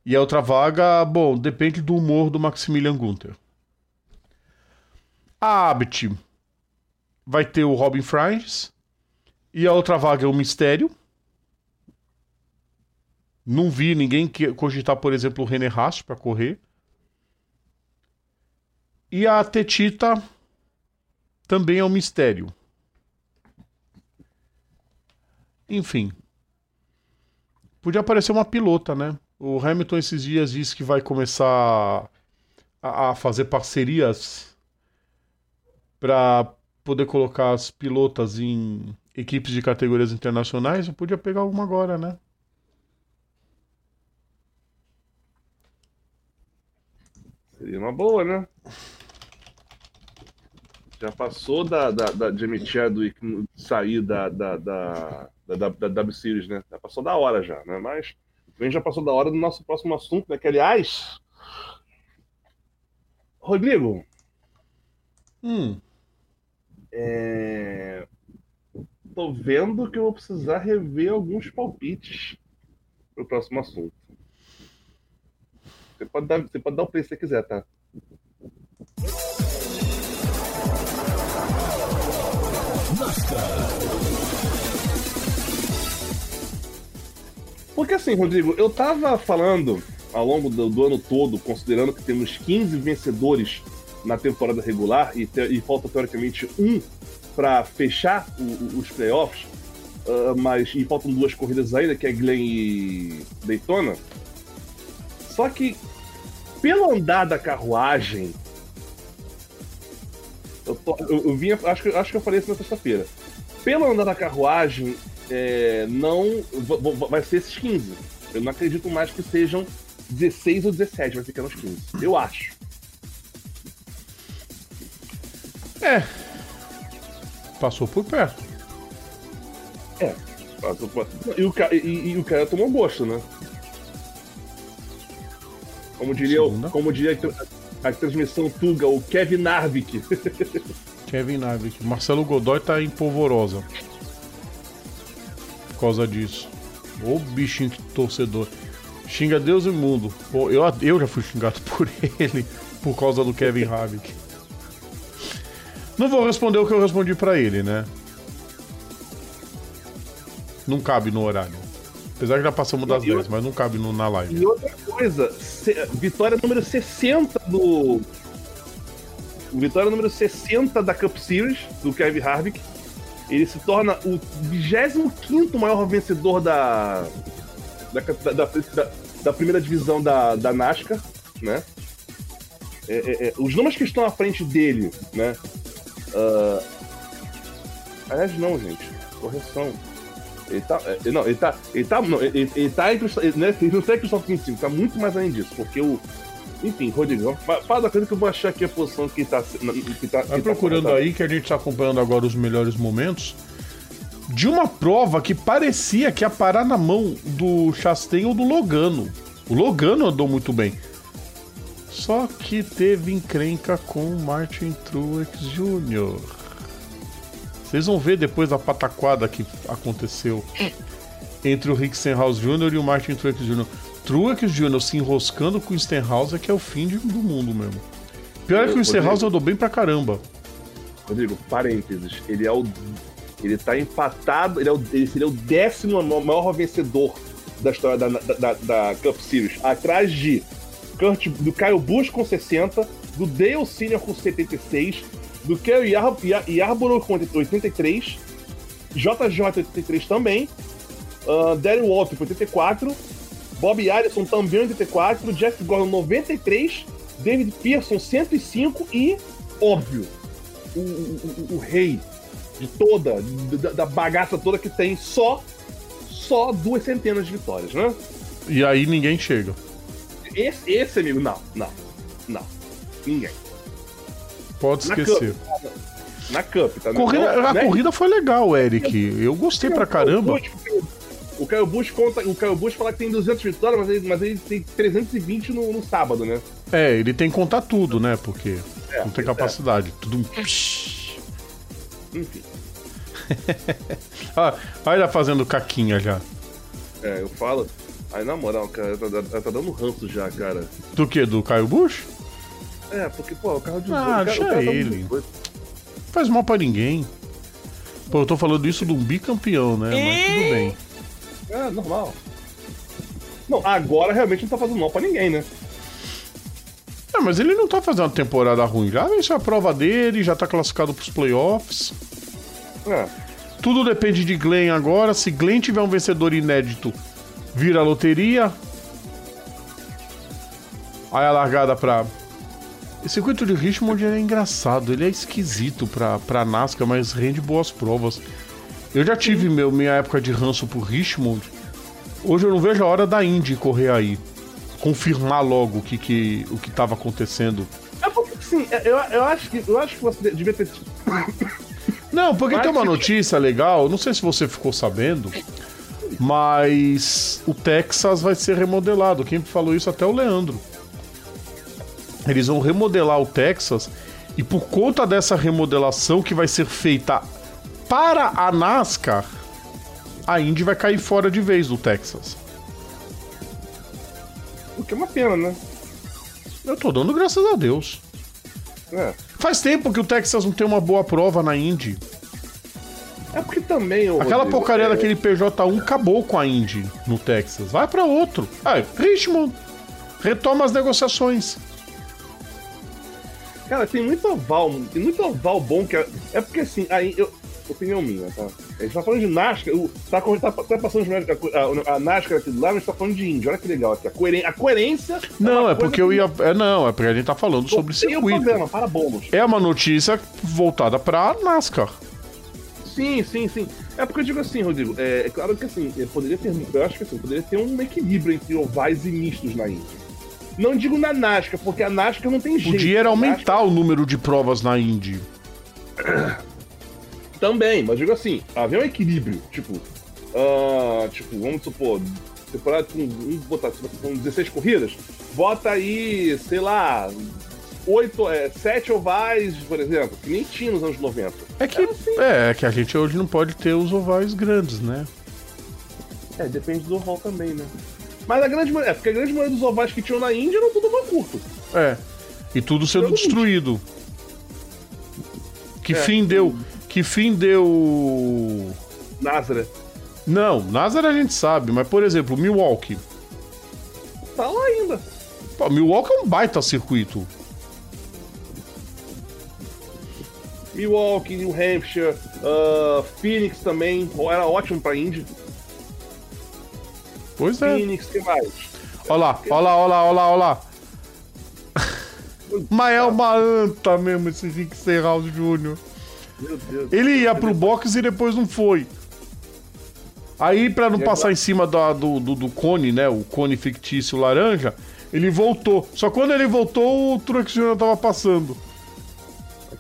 B: E a outra vaga, bom, depende do humor do Maximilian Gunther. A Abt vai ter o Robin Franz. E a outra vaga é o Mistério. Não vi ninguém que- cogitar, por exemplo, o René Rast pra correr. E a Tetita também é um mistério. Enfim. Podia aparecer uma pilota, né? O Hamilton esses dias disse que vai começar a, fazer parcerias para poder colocar as pilotas em equipes de categorias internacionais. Eu podia pegar uma agora, né?
A: Seria uma boa, né? Já passou da, da, da, de emitir do sair da, da, da, da, da, da W Series, né? Já passou da hora já, né? Mas também já passou da hora do nosso próximo assunto, né? Que, aliás. Rodrigo,
B: Hum.
A: é... tô vendo que eu vou precisar rever alguns palpites pro próximo assunto. Você pode dar, você pode dar o preço que você quiser, tá? Porque assim, Rodrigo, eu tava falando ao longo do, do ano todo, considerando que temos 15 vencedores na temporada regular e, te- e falta teoricamente um para fechar o- o- os playoffs, ah, mas e faltam duas corridas ainda, que é Glen e Daytona. Só que pelo andar da carruagem, eu, tô- eu, eu acho que, acho que eu falei isso na sexta-feira. Pelo andar da carruagem, é, não vai ser esses 15. Eu não acredito mais que sejam 16 ou 17, vai ficar nos 15. Eu acho.
B: É. Passou por perto.
A: E o, ca- e- e o cara tomou gosto, né? Como diria,
B: Segunda.
A: como diria a a transmissão Tuga, o Kevin Narvik.
B: Kevin Narvik. Marcelo Godoy tá em polvorosa. Por causa disso. Ô bichinho que torcedor. Xinga Deus e o mundo. Eu, eu já fui xingado por ele por causa do Kevin Harvick. Não vou responder o que eu respondi pra ele, né? Não cabe no horário. Apesar que já passamos das
A: E eu-
B: 10, mas não cabe no- na live.
A: E outra coisa, vitória número 60 do. Vitória número 60 da Cup Series, do Kevin Harvick. Ele se torna o 25 maior vencedor da. Da, da, da- da primeira divisão da, da NASCAR, né? É, é, é, os nomes que estão à frente dele, né? Ah, aliás, não, gente. Correção. Ele tá. é, Não, ele tá. Ele tá. Ele, ele tá entre os. Né, ele não tá entre os top 25, tá muito mais além disso. Porque o. Enfim, Rodrigo, fa- fala da coisa que eu vou achar aqui a posição que tá. Que tá
B: Vai
A: que tá
B: procurando
A: colocada.
B: aí que a gente tá acompanhando agora os melhores momentos de uma prova que parecia que ia parar na mão do Chastain ou do Logano. O Logano andou muito bem. Só que teve encrenca com o Martin Truex Jr. Vocês vão ver depois da pataquada que aconteceu entre o Rick Stenhouse Jr. e o Martin Truex Jr. Truex Jr. se enroscando com o Stenhouse é que é o fim de- do mundo mesmo. Pior é que o. Stenhouse andou bem pra caramba.
A: Rodrigo, parênteses. Ele é o. Ele tá empatado. Ele, é o, ele seria o décimo ma- maior vencedor da história da, da, da- da Cup Series. Atrás de Kurt, do Kyle Busch com 60, do Dale Senior com 76, do Kerry Yar, Yar, Yarborough com 83, JJ 83 também, uh, Darren Walter com 84, Bob Allison também 84, Jeff Gordon 93, David Pearson 105 e, óbvio, o, o- o- o rei de toda, da, da bagaça toda que tem só, só duas centenas de vitórias, né?
B: E aí ninguém chega.
A: Esse, esse amigo, não, não, não, ninguém.
B: Pode
A: Na
B: esquecer.
A: Na Cup, tá?
B: Corrida,
A: Não,
B: a
A: né?
B: corrida foi legal, Eric. Eu gostei pra caramba.
A: O Caio Bush conta, o Caio Bush fala que tem 200 vitórias, mas ele, mas ele tem 320 no, no sábado, né?
B: É, ele tem que contar tudo, né? Porque
A: É,
B: não tem capacidade. Tudo.
A: Enfim.
B: Ah, olha ele fazendo caquinha já.
A: É, eu falo. Aí na moral, cara, tá, tá- tá dando ranço já, cara.
B: Do que? Do Caio Bush?
A: É, porque, pô, o carro de
B: Ah,
A: cara-
B: deixa
A: o cara tá
B: ele.
A: doido.
B: Faz mal pra ninguém. Pô, eu tô falando isso de um bicampeão, né? Mas tudo bem.
A: É, normal. Não, agora realmente não tá fazendo mal pra ninguém, né?
B: É, mas ele não tá fazendo uma temporada ruim. Já venceu a prova dele, já tá classificado pros playoffs.
A: É.
B: Tudo depende de Glenn agora. Se Glenn tiver um vencedor inédito, vira loteria. Aí a largada pra. Esse circuito de Richmond é engraçado, ele é esquisito pra, pra NASCAR, mas rende boas provas. Eu já tive meu, minha época de ranço por Richmond. Hoje eu não vejo a hora da Indy correr aí. Confirmar logo o que, que, o que tava acontecendo.
A: É porque, assim, é, eu, eu, acho que, eu acho que você devia ter.
B: Não, porque
A: Mas
B: tem uma notícia legal, não sei se você ficou sabendo, mas o Texas vai ser remodelado. Quem falou isso até o Leandro. Eles vão remodelar o Texas e por conta dessa remodelação que vai ser feita para a NASCAR, a Indy vai cair fora de vez do Texas.
A: O que é uma pena, né?
B: Eu tô dando graças a Deus.
A: É.
B: Faz tempo que o Texas não tem uma boa prova na Indy.
A: É porque também. ô,
B: Aquela
A: Rodrigo,
B: porcaria
A: é,
B: daquele PJ1 acabou com a Indy no Texas. Vai pra outro. Ah, Richmond. Retoma as negociações.
A: Cara, tem muito oval, tem muito oval bom que é. É porque assim, aí eu. Opinião minha, tá? A gente tá falando de NASCAR, o, tá, tá, tá passando os- a, a, a NASCAR aqui do lado, a gente tá falando de Índia. Olha que legal aqui. A, coeren- a coerência.
B: Não,
A: uma
B: é
A: coisa
B: porque eu ia. É, não, é porque a gente tá falando sobre
A: Tem o
B: circuito.
A: problema, para bônus.
B: É uma notícia voltada pra NASCAR.
A: Sim, sim, sim. É porque eu digo assim, Rodrigo, é, é claro que assim, poderia ter. Eu acho que assim, poderia ter um equilíbrio entre ovais e mistos na Índia. Não digo na NASCAR, porque a NASCAR não tem jeito.
B: Podia era
A: A
B: aumentar o número de provas na Indy.
A: Também, mas digo assim, haver um equilíbrio, tipo, ah, tipo, vamos supor, temporada com, vamos botar, com 16 corridas, bota aí, sei lá, oito, é, sete ovais, por exemplo, que nem tinha nos anos 90.
B: É que, é, é que a gente hoje não pode ter os ovais grandes, né?
A: É, depende do oval também, né? Mas a grande maioria, é porque a grande maioria dos ovais que tinham na Índia eram tudo oval curto.
B: É. E tudo sendo destruído. Que
A: É.
B: fim deu. Que fim deu.
A: Nazaré.
B: Não, Nazaré a gente sabe, mas por exemplo, Milwaukee.
A: Tá lá ainda.
B: Pô, Milwaukee é um baita circuito.
A: Milwaukee, New Hampshire, ah, Phoenix também, era ótimo pra Indy.
B: Pois é.
A: Phoenix, que mais?
B: Olha lá, olha lá, olha lá, olha lá, olha lá. Mas é uma anta mesmo esse Rick Serral Jr. Ele ia pro box e depois não foi. Aí, pra não passar em cima da- do, do, do cone, né? O cone fictício laranja, ele voltou. Só quando ele voltou, o Truck Jr. tava passando.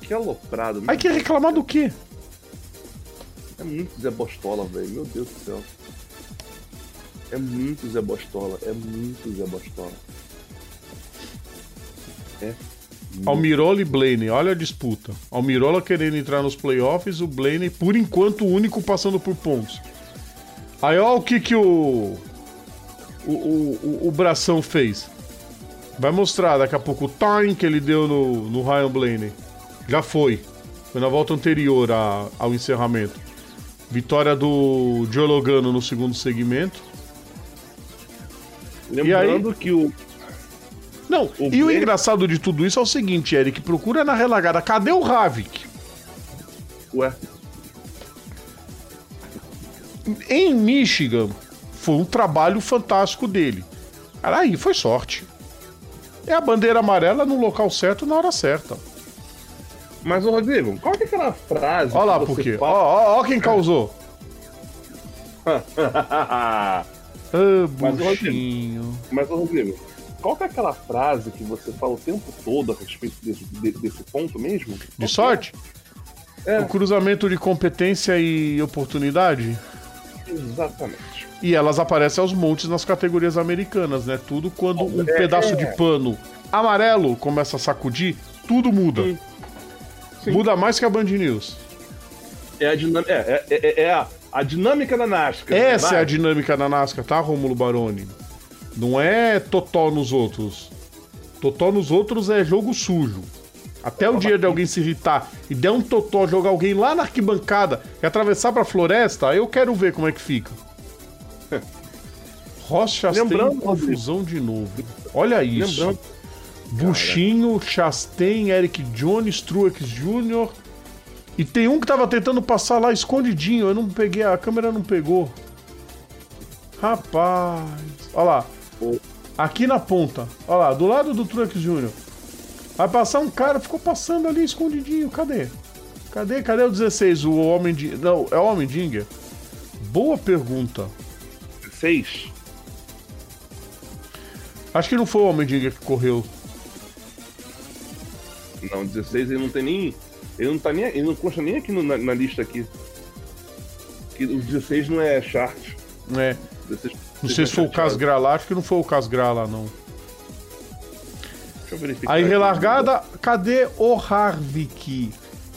A: Que aloprado.
B: Aí quer reclamar do quê?
A: É muito Zé Bostola, velho. Meu Deus do céu. É muito Zé Bostola. É muito Zé Bostola. É.
B: Almirola e Blaney, olha a disputa. Almirola querendo entrar nos playoffs, o Blaney, por enquanto, o único passando por pontos. Aí olha o que que o. O, o, o- Bração fez. Vai mostrar daqui a pouco o time que ele deu no, no Ryan Blaney. Já foi. Foi na volta anterior a- ao encerramento. Vitória do Joe Logano no segundo segmento.
A: Lembrando que o.
B: Não,
A: O
B: e o engraçado de tudo isso é o seguinte, Eric, procura na relagada, cadê o Havik?
A: Ué.
B: Em Michigan, foi um trabalho fantástico dele. Cara, aí foi sorte. É a bandeira amarela no local certo na hora certa.
A: Mas, ô Rodrigo, qual é aquela frase.
B: Olha lá por quê. Ó, ó, ó quem causou. Ah,
A: Mas, ô,
B: buchinho.
A: Mas, ô Rodrigo, qual é aquela frase que você fala o tempo todo a respeito desse, de- desse ponto mesmo?
B: De sorte? É. O cruzamento de competência e oportunidade?
A: Exatamente.
B: E elas aparecem aos montes nas categorias americanas, né? Tudo quando um é, pedaço é. de pano amarelo começa a sacudir, tudo muda. Sim. Sim. Muda mais que a Band News.
A: É a, dinam... é, é, é, é a, a, dinâmica da NASCAR.
B: Essa né? é a dinâmica da NASCAR, tá, Rômulo Baroni? Não é totó nos outros. Totó nos outros é jogo sujo. Até o dia de alguém se irritar e der um totó, jogar alguém lá na arquibancada e atravessar pra floresta, eu quero ver como é que fica. Ross Chastain confusão de novo. Olha isso. Lembrando. Buchinho, Chastain, Eric Jones, Truex Jr. E tem um que tava tentando passar lá escondidinho. Eu não peguei, a câmera não pegou. Rapaz. Olha lá. Aqui na ponta. Olha lá, do lado do Truex Jr. Vai passar um cara, ficou passando ali escondidinho. Cadê? Cadê? Cadê o 16? O Homem de. Não, é o Homem Dinger? Boa pergunta.
A: 16?
B: Acho que não foi o Homem Dinger que correu.
A: Não, 16 ele não tem nem. Ele não tá nem. Ele não consta nem aqui no, na, na, lista aqui. Que o 16 não é chart.
B: É. 16, não sei se foi o Casgra lá, acho que não foi o Casgra lá, não. Deixa eu verificar. Aí relargada, aqui. cadê o Harvick?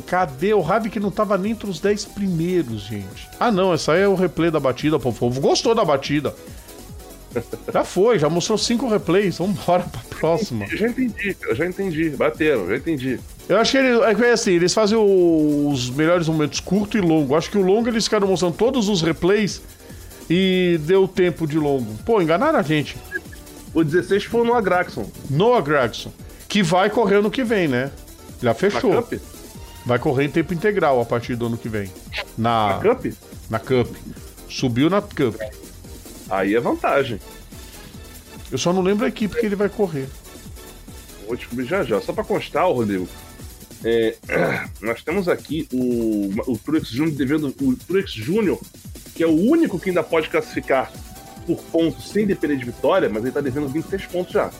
B: Cadê o Harvick não tava nem entre os 10 primeiros, gente? Ah não, essa aí é o replay da batida, pô. Povo gostou da batida. Já foi, já mostrou cinco replays. Vambora pra próxima.
A: Eu já entendi, eu já entendi. Bateram, já entendi.
B: Eu acho que ele, é assim, eles fazem os melhores momentos curto e longo. Acho que o longo eles ficaram mostrando todos os replays e deu tempo de longo. Pô, enganaram a gente.
A: O 16 foi o Noah Graxon.
B: Noah Graxon. Que vai correr ano que vem, né? Já fechou. Na Cup? Vai correr em tempo integral a partir do ano que vem. Na,
A: na Cup?
B: Na Cup. Subiu na Cup.
A: Aí é vantagem.
B: Eu só não lembro a equipe que ele vai correr.
A: Vou descobrir já já. Só para constar, Rodrigo, é, nós temos aqui o, o Truex Júnior devendo o Truex Júnior, que é o único que ainda pode classificar por pontos sem depender de vitória, mas ele tá devendo 26 pontos já.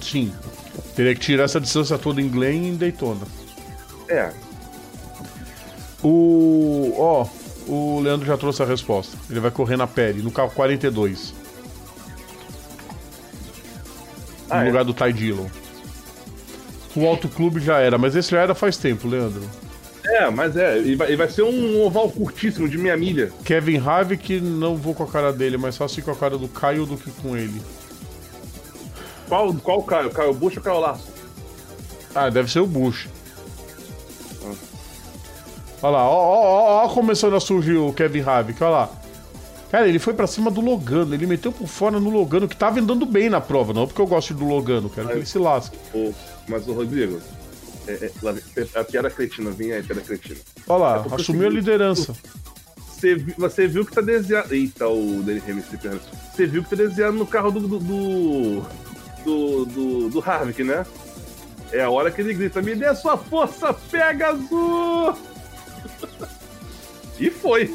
B: Sim. Teria que tirar essa distância toda em Glen e em Daytona.
A: É.
B: O. Ó, o Leandro já trouxe a resposta. Ele vai correr na pele, no carro 42. Ah, no é? lugar do Ty Dillon. O Auto Clube já era, mas esse já era faz tempo, Leandro.
A: É, mas é, e vai, e vai ser um oval curtíssimo de meia milha.
B: Kevin Harvick, não vou com a cara dele, mas só se com a cara do Caio do que com ele.
A: Qual, qual Caio? Caio Bush ou Caio Laço?
B: Ah, deve ser o Bush. Olha lá, ó, ó, ó, começando a surgir o Kevin Harvick, olha lá. Cara, ele foi para cima do Logano, ele meteu por fora no Logano, que tava andando bem na prova, não porque eu gosto do Logano, quero mas, que ele se lasque.
A: Mas o Rodrigo, é, é, a piada cretina, vinha aí, a piada cretina.
B: Olha lá, é assumiu a liderança.
A: Você, você viu que tá desenhado. Eita, o Danny Hamilton Você viu que tá desenhado no carro do. do. do. do, do, do Harvick, né? É a hora que ele grita: Me dê a sua força, Pegasus! e foi.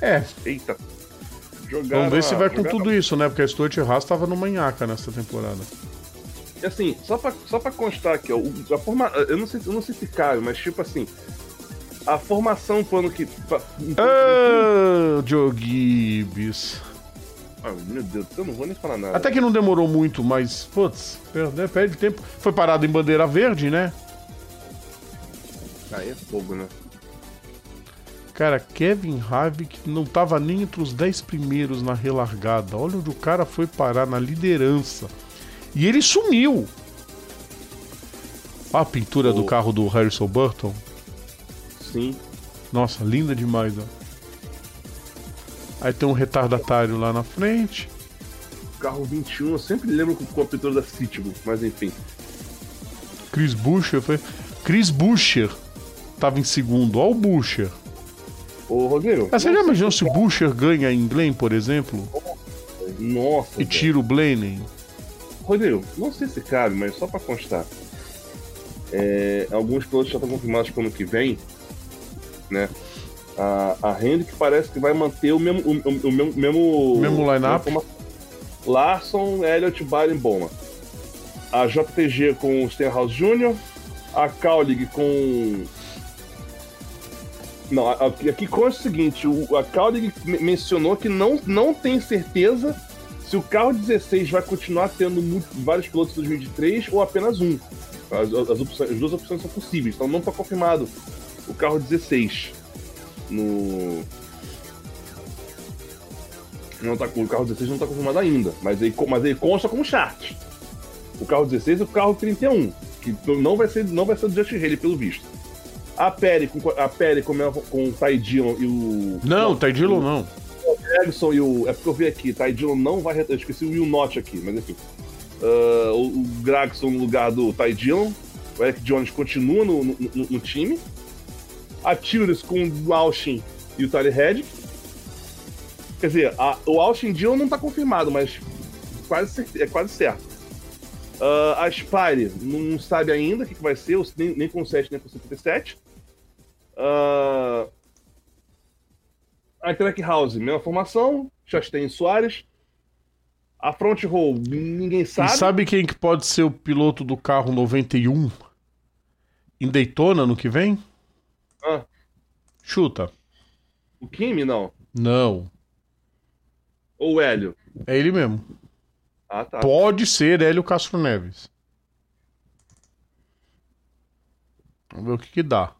B: É.
A: Eita.
B: Jogaram Vamos ver se vai com tudo isso, né? Porque a Stuart Haas tava no manhaca nessa temporada.
A: Assim, só pra, só pra constar aqui, ó, a forma, eu, não sei, eu não sei se cabe, mas tipo assim, a formação pro ano que.
B: Joe Gibbs.
A: Ah, meu Deus, eu não vou nem falar nada.
B: Até que não demorou muito, mas, putz, perde, né, perde tempo. Foi parado em bandeira verde, né?
A: Aí é fogo, né?
B: Cara, Kevin Harvick não tava nem entre os 10 primeiros na relargada. Olha onde o cara foi parar na liderança. E ele sumiu. Olha a pintura oh. do carro do Harrison Burton.
A: Sim.
B: Nossa, linda demais, ó. Aí tem um retardatário lá na frente.
A: Carro 21, eu sempre lembro com a pintura da Citigo, mas enfim.
B: Chris Buescher foi. Chris Buescher tava em segundo. Olha o Buescher.
A: Ô, Rodrigo.
B: Ah, você já imaginou se o Buescher ganha em Glen, por exemplo?
A: Nossa.
B: E tira o Blaney?
A: Rodrigo, não sei se cabe, mas só para constar. É, alguns pilotos já estão confirmados para o ano que vem, né? A, a Hendrick parece que vai manter o mesmo o, o, o mesmo, mesmo,
B: mesmo line-up.
A: Larson, Elliott, Byron, Boma. A JTG com o Stenhouse Jr., a Cowling com Não, aqui, consta o seguinte: a Caldig mencionou que não, não tem certeza se o carro 16 vai continuar tendo muito, vários pilotos em 2023 ou apenas um. As, as, opções, as duas opções são possíveis, então não está confirmado o carro 16 no. Não tá, o carro 16 não está confirmado ainda, mas ele, mas ele consta como chart. O carro 16 e o carro 31, que não vai ser, não vai ser do Just Haley, pelo visto. A Perry com, a Perry com, com o Ty Dillon e o.
B: Não, o Ty Dillon não.
A: Erickson e o. É porque eu vi aqui, Ty Dillon não vai. Eu esqueci o Will Not aqui, mas enfim. Uh, o, Gragson no lugar do Ty Dillon. O Eric Jones continua no, no, no, time. A Tillers com o Austin e o Tyler Head. Quer dizer, a, o Austin Dillon não tá confirmado, mas quase, é quase certo. Uh, a Spire não sabe ainda o que, que vai ser, nem, nem com 7 nem com 77. Uh, a Track House, mesma formação. Chastain Soares. A Front Row, ninguém sabe.
B: E sabe quem que pode ser o piloto do carro 91 em Daytona no que vem?
A: Ah.
B: Chuta.
A: O Kimi, não?
B: Não.
A: Ou o Hélio?
B: É ele mesmo.
A: Ah, tá.
B: Pode ser Hélio Castro Neves. Vamos ver o que, que dá.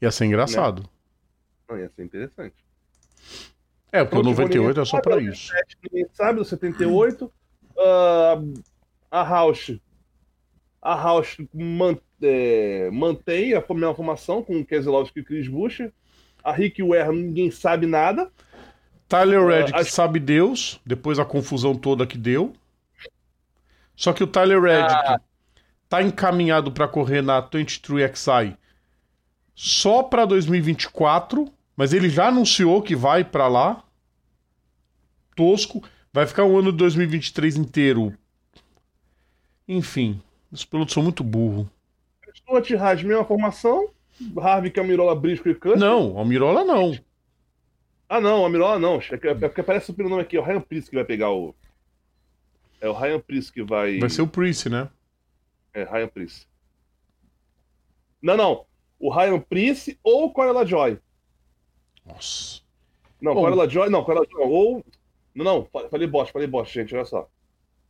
B: Ia ser engraçado.
A: Não, não ia ser interessante.
B: É, porque então, o 98 é só pra isso.
A: Ninguém sabe, o 78. Uh, a Rausch. A Rausch man, é, mantém a mesma formação com o Keselowski e o Chris Bush. A Rick Ware, ninguém sabe nada.
B: Tyler Reddick uh, sabe Deus, depois a confusão toda que deu. Só que o Tyler Reddick ah. tá encaminhado para correr na 23XI só para 2024, mas ele já anunciou que vai para lá. Tosco, vai ficar o ano de 2023 inteiro. Enfim, os pilotos são muito burros.
A: Stuart Haas, mesma formação. Harvick, Almirola, Briscoe e Custer.
B: Não, Almirola não.
A: Ah, não, Almirola não. É, é porque aparece o pelo aqui, é o Ryan Priest que vai pegar o. É o Ryan Priest que vai.
B: Vai ser o Priest, né?
A: É, Ryan Priest. Não, não o Ryan Prince ou o Corella Joy.
B: Nossa.
A: Não, Bom. Joy, não, Corella Joy, ou. Não, não, falei bosta, falei bosta, gente, olha só.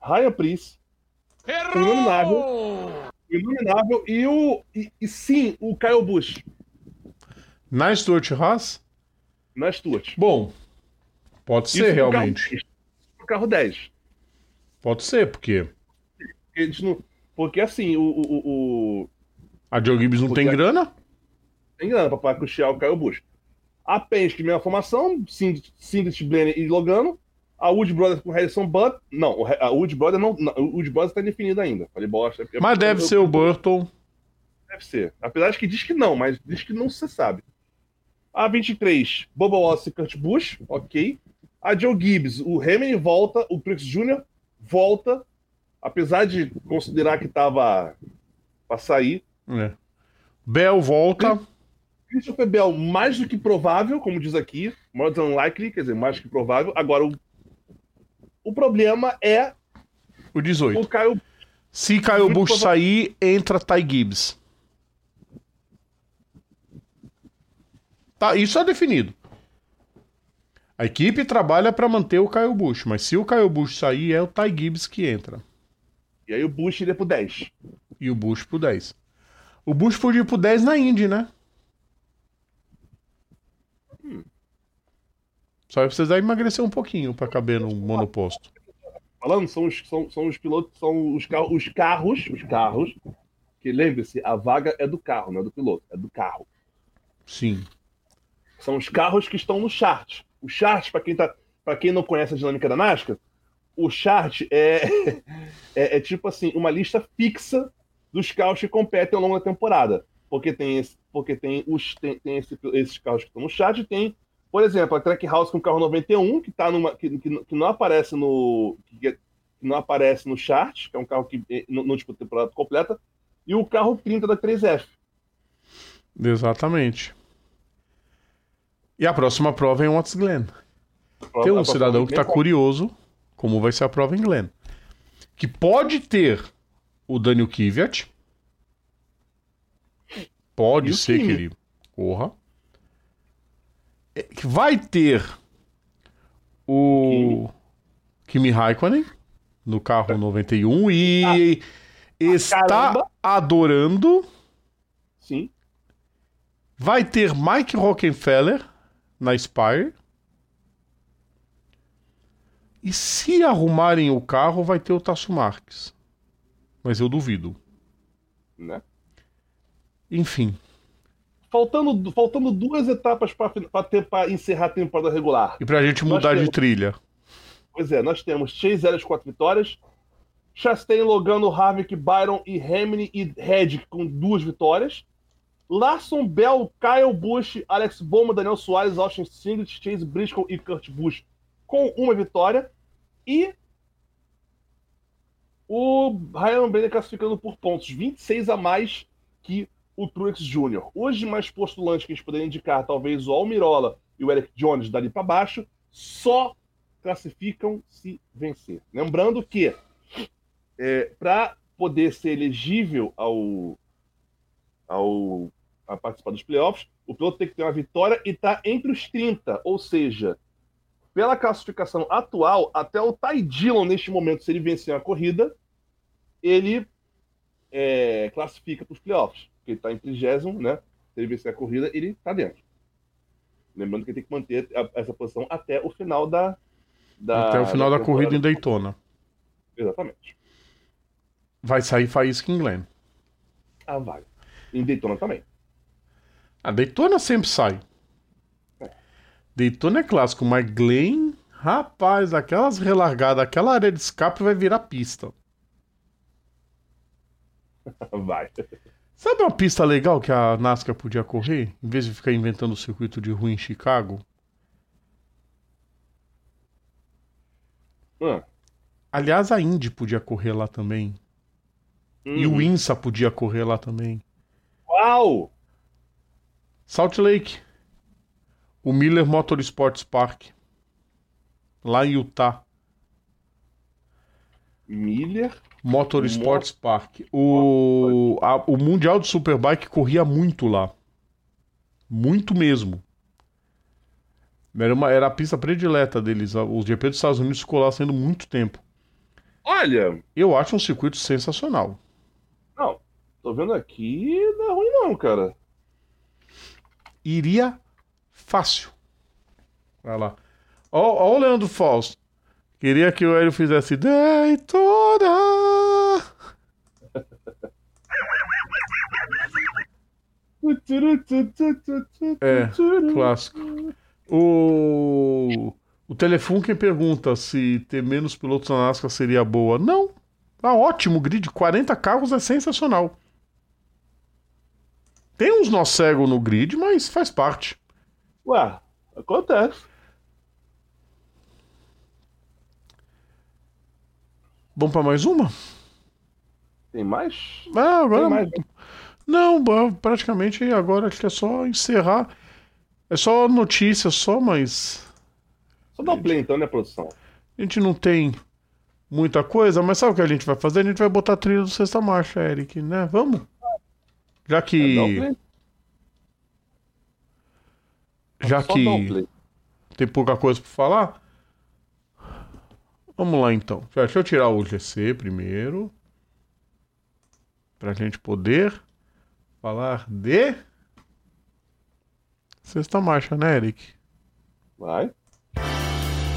A: Ryan Prince. O Inominável. O Inominável e o. E, e, sim, o Kyle Busch.
B: Na Stuart Haas?
A: Na Stuart.
B: Bom, pode ser realmente.
A: O carro, carro 10.
B: Pode ser, porque.
A: Porque, não, porque assim, o, o, o,
B: a Joe Gibbs não Porque tem grana?
A: Tem grana pra custear o Kyle Busch. A Penske, mesma formação, Cindy Blenner e Logano. A Wood Brothers com Harrison Butt. Não, a Wood Brothers não. o Wood Brothers tá definido ainda. Falei bosta.
B: É mas deve eu, ser o Burton.
A: Deve ser. Apesar de que diz que não, mas diz que não se sabe. A 23, Boba Wallace e Kurt Busch, ok. A Joe Gibbs, o Hamilton volta, o Trix Jr. volta, apesar de considerar que tava para sair.
B: É. Bell volta.
A: Christopher Bell, mais do que provável, como diz aqui, more than likely, quer dizer, mais do que provável. Agora, o, o problema é.
B: O 18. O Caio, Se Caio Bush provável. sair, entra Ty Gibbs. Tá, isso é definido. A equipe trabalha para manter o Caio Bush, mas se o Caio Bush sair, é o Ty Gibbs que entra.
A: E aí o Bush iria pro 10.
B: E o Bush pro 10. O Bush podia ir pro 10 na Indy, né? Só vai precisar emagrecer um pouquinho para caber no monoposto.
A: Falando, são os, são, são os pilotos, são os, carros, os carros, os carros, que lembre-se, a vaga é do carro, não é do piloto, é do carro.
B: Sim.
A: São os carros que estão no chart. O chart, para quem, tá, quem não conhece a dinâmica da NASCAR, o chart é, é, é tipo assim, uma lista fixa dos carros que competem ao longo da temporada. Porque tem, esse, porque tem, os, tem, tem esse, esses carros que estão no chat, tem, por exemplo, a Track House com o carro 91, que, tá numa, que, que, que não aparece no. Que, não aparece no chart, que é um carro que eh, não, não disputa temporada completa, e o carro 30 da 3F.
B: Exatamente. E a próxima prova é em Watts Glen. Tem um cidadão que está curioso como vai ser a prova em Glen. Que pode ter o Daniel Kvyat. Pode ser que ele corra. Que vai ter o Kimi Raikkonen no carro 91 e está
A: caramba.
B: adorando.
A: Sim.
B: Vai ter Mike Rockefeller na Spire. E se arrumarem o carro, vai ter o Tasso Marques. Mas eu duvido.
A: Né?
B: Enfim.
A: Faltando, faltando duas etapas para encerrar a temporada regular.
B: E pra gente
A: Nós
B: mudar de
A: temos-
B: trilha.
A: Pois é, nós temos Chase Elliott com 4 vitórias, Chastain, Logano, Harvick, Byron e Hamilton e Reddick com duas vitórias, Larson, Bell, Kyle Busch, Alex Bowman, Daniel Soares, Austin Singlet, Chase Briscoe e Kurt Busch com uma vitória e o Ryan Brenner classificando por pontos, 26 a mais que o Truex Jr. Hoje mais postulantes que a gente poderia indicar, talvez o Almirola e o Eric Jones dali para baixo, só classificam se vencer. Lembrando que para poder ser elegível ao, ao a participar dos playoffs, o piloto tem que ter uma vitória e estar entre os 30, ou seja, pela classificação atual, até o Ty Dillon, neste momento, se ele vencer a corrida, ele é, classifica para os playoffs, porque ele está em trigésimo, né? Se ele vencer a corrida, ele está dentro. Lembrando que ele tem que manter a- essa posição até o final da, da
B: Até o final da, corrida em. Daytona.
A: Exatamente.
B: Vai sair Faísca em Glen.
A: Ah, vai. Em Daytona também.
B: A Daytona sempre sai. Daytona é clássico, mas Glen, rapaz, aquelas relargadas, aquela área de escape vai virar pista.
A: Vai.
B: Sabe uma pista legal que a NASCAR podia correr? Em vez de ficar inventando o circuito de rua em Chicago?
A: Ah.
B: Aliás, a Indy podia correr lá também. E
A: Hum.
B: o INSA podia correr lá também.
A: Uau!
B: Salt Lake. O Miller Motorsports Park. Lá em Utah.
A: Miller.
B: Motorsports Park. O, a- o Mundial de Superbike corria muito lá. Muito mesmo. Era, uma, era a pista predileta deles. A- O GP dos Estados Unidos ficou lá sendo muito tempo.
A: Olha,
B: Eu acho um circuito sensacional.
A: não, tô vendo aqui, não é ruim não, cara.
B: Iria fácil. Vai lá. Ó, ó o Leandro Fausto. Queria que o Hélio fizesse Daytona. É, clássico. O, o telefone quem pergunta se ter menos pilotos na NASCAR seria boa. Não. Tá ótimo grid. 40 carros é sensacional. Tem uns nó cego no grid, mas faz parte.
A: Ué, acontece.
B: Vamos pra mais uma?
A: Tem mais?
B: Ah, agora.
A: Tem mais.
B: Não, praticamente agora acho que é só encerrar. É só notícia, só, mas.
A: Só dá o play então, né, produção?
B: A gente não tem muita coisa, mas sabe o que a gente vai fazer? A gente vai botar a trilha do Sexta Marcha, Eric, né? Vamos? Já
A: É,
B: que.
A: play.
B: Já que tem pouca coisa pra falar. Vamos lá então. Deixa eu tirar o GC primeiro. Pra gente poder falar de. Sexta marcha, né, Eric?
A: Vai.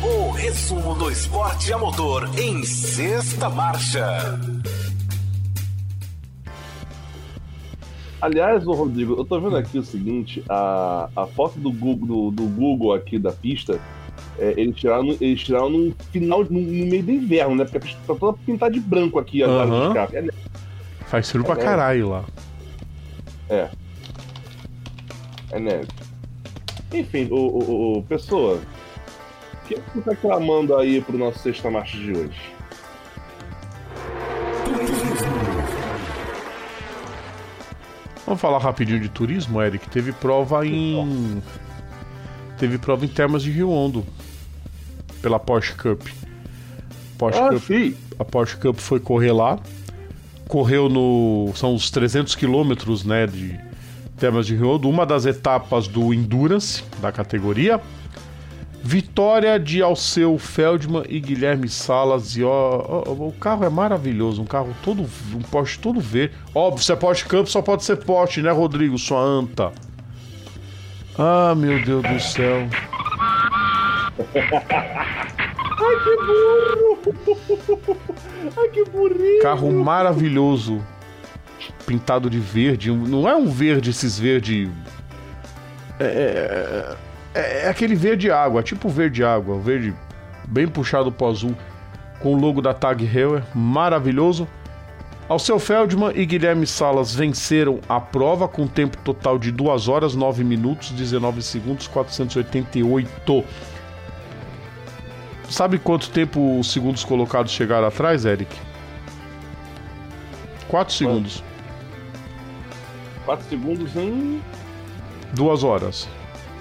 C: O resumo do esporte a motor em sexta marcha.
A: Aliás, ô Rodrigo, eu tô vendo aqui o seguinte, a, a foto do Google, do, do Google aqui da pista, é, eles, tiraram, no- eles tiraram no final, no, no meio do inverno, né? Porque a tá toda pintada de branco aqui agora
B: Aham.
A: de escape. É,
B: Faz frio pra
A: É.
B: caralho lá.
A: é. É neve. Enfim, o, o, o- o- pessoa, o que você tá clamando aí pro nosso sexta marcha de hoje?
B: Vamos falar rapidinho de turismo, Eric. Teve prova em. Teve prova em Termas de Rio Hondo. Pela Porsche Cup. Porsche
A: Ah,
B: Cup
A: sim.
B: a Porsche Cup foi correr lá. Correu no. São os 300 quilômetros, né? De, Termas de Rio, uma das etapas do Endurance da categoria. Vitória de Alceu Feldman e Guilherme Salas. E ó, ó, o carro é maravilhoso, um carro todo, um Porsche todo verde. Óbvio, se é Porsche Campo, só pode ser Porsche, né, Rodrigo? Sua anta. Ah, meu Deus do céu.
A: Ai, que burro! Ai, que burrinho!
B: Carro maravilhoso. Pintado de verde. Não é um verde, esses verde. É, é, é aquele verde água, tipo verde água. Verde bem puxado pro azul. Com o logo da Tag Heuer. Maravilhoso. Alceu Feldman e Guilherme Salas venceram a prova com tempo total de 2 horas 9 minutos 19 segundos 488. Sabe quanto tempo os segundos colocados chegaram atrás, Eric? 4 segundos.
A: 4 segundos em.
B: 2 horas.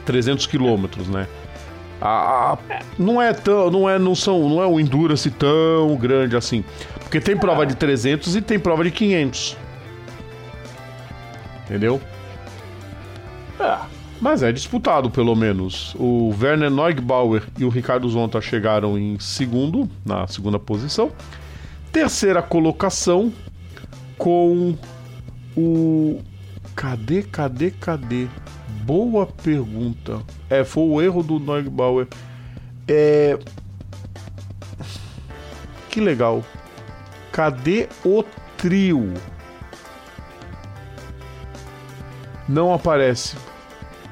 B: 300 quilômetros, né? A, a, não é tão, não é, não são, não é um endurance tão grande assim, porque tem prova de 300 e tem prova de 500. Entendeu?
A: É.
B: Mas é disputado, pelo menos. O Werner Neugbauer e o Ricardo Zonta chegaram em segundo, na segunda posição. Terceira colocação com o. Cadê, cadê, cadê? Boa pergunta. É, foi o erro do Neugbauer. É. Que legal. Cadê o trio? Não aparece.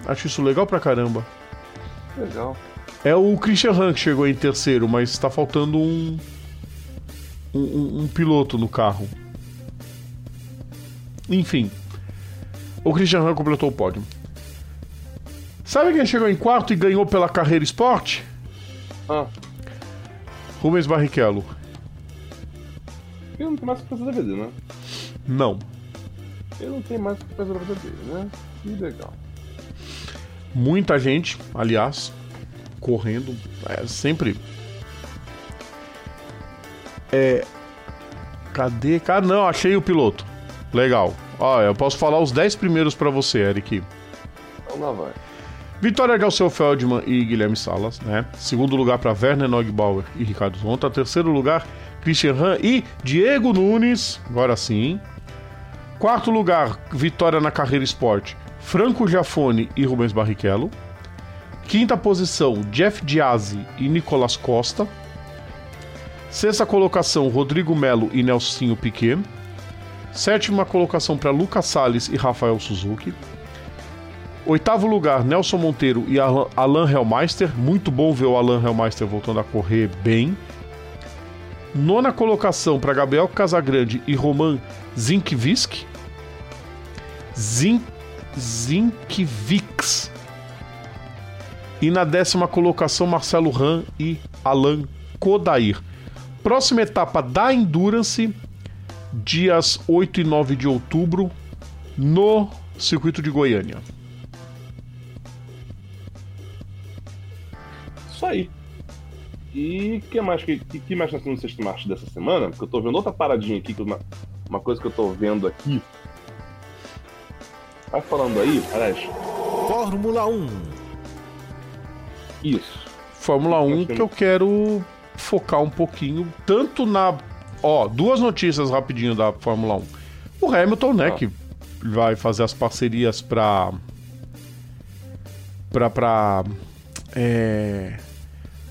B: Acho isso legal pra caramba.
A: Legal.
B: É o Christian Han que chegou em terceiro, mas está faltando um, um, um, um piloto no carro. Enfim. O Christian Han completou o pódio. Sabe quem chegou em quarto e ganhou pela carreira esporte?
A: Ah,
B: Rubens Barrichello.
A: ele não tem mais o que fazer da vida, né?
B: Não.
A: Ele não tem mais o que fazer da vida dele, né? Que legal.
B: Muita gente, aliás, correndo. É, sempre. É. Cadê? Cara, não, achei o piloto. Legal. Ó, eu posso falar os 10 primeiros pra você, Eric.
A: Então lá vai.
B: Vitória de Alceu Feldman e Guilherme Salas, né? Segundo lugar para Werner Neugbauer e Ricardo Zonta. Terceiro lugar, Christian Han e Diego Nunes. Agora sim. Quarto lugar, vitória na carreira esporte, Franco Giafone e Rubens Barrichello. Quinta posição, Jeff Diazzi e Nicolas Costa. Sexta colocação, Rodrigo Melo e Nelsinho Piquet. Sétima colocação para Lucas Salles e Rafael Suzuki. Oitavo lugar, Nelson Monteiro e Alan- Hellmeister. Muito bom ver o Alan Hellmeister voltando a correr bem. Nona colocação para Gabriel Casagrande e Roman Zinkvisk. Zin... Zinkvix. E na décima colocação, Marcelo Ran e Alan Kodair. Próxima etapa da Endurance, dias 8 e 9 de outubro, no circuito de Goiânia.
A: Isso aí. E que mais que, que, mais nós temos no sexto marcha dessa semana? Porque eu tô vendo outra paradinha aqui, que uma, uma coisa que eu tô vendo aqui. Vai falando aí, aliás,
C: Fórmula 1.
A: isso.
B: Fórmula 1 que eu quero focar um pouquinho, tanto na. Ó, duas notícias rapidinho da Fórmula 1. O Hamilton, né,
A: Ah.
B: que vai fazer as parcerias pra. pra. pra. É,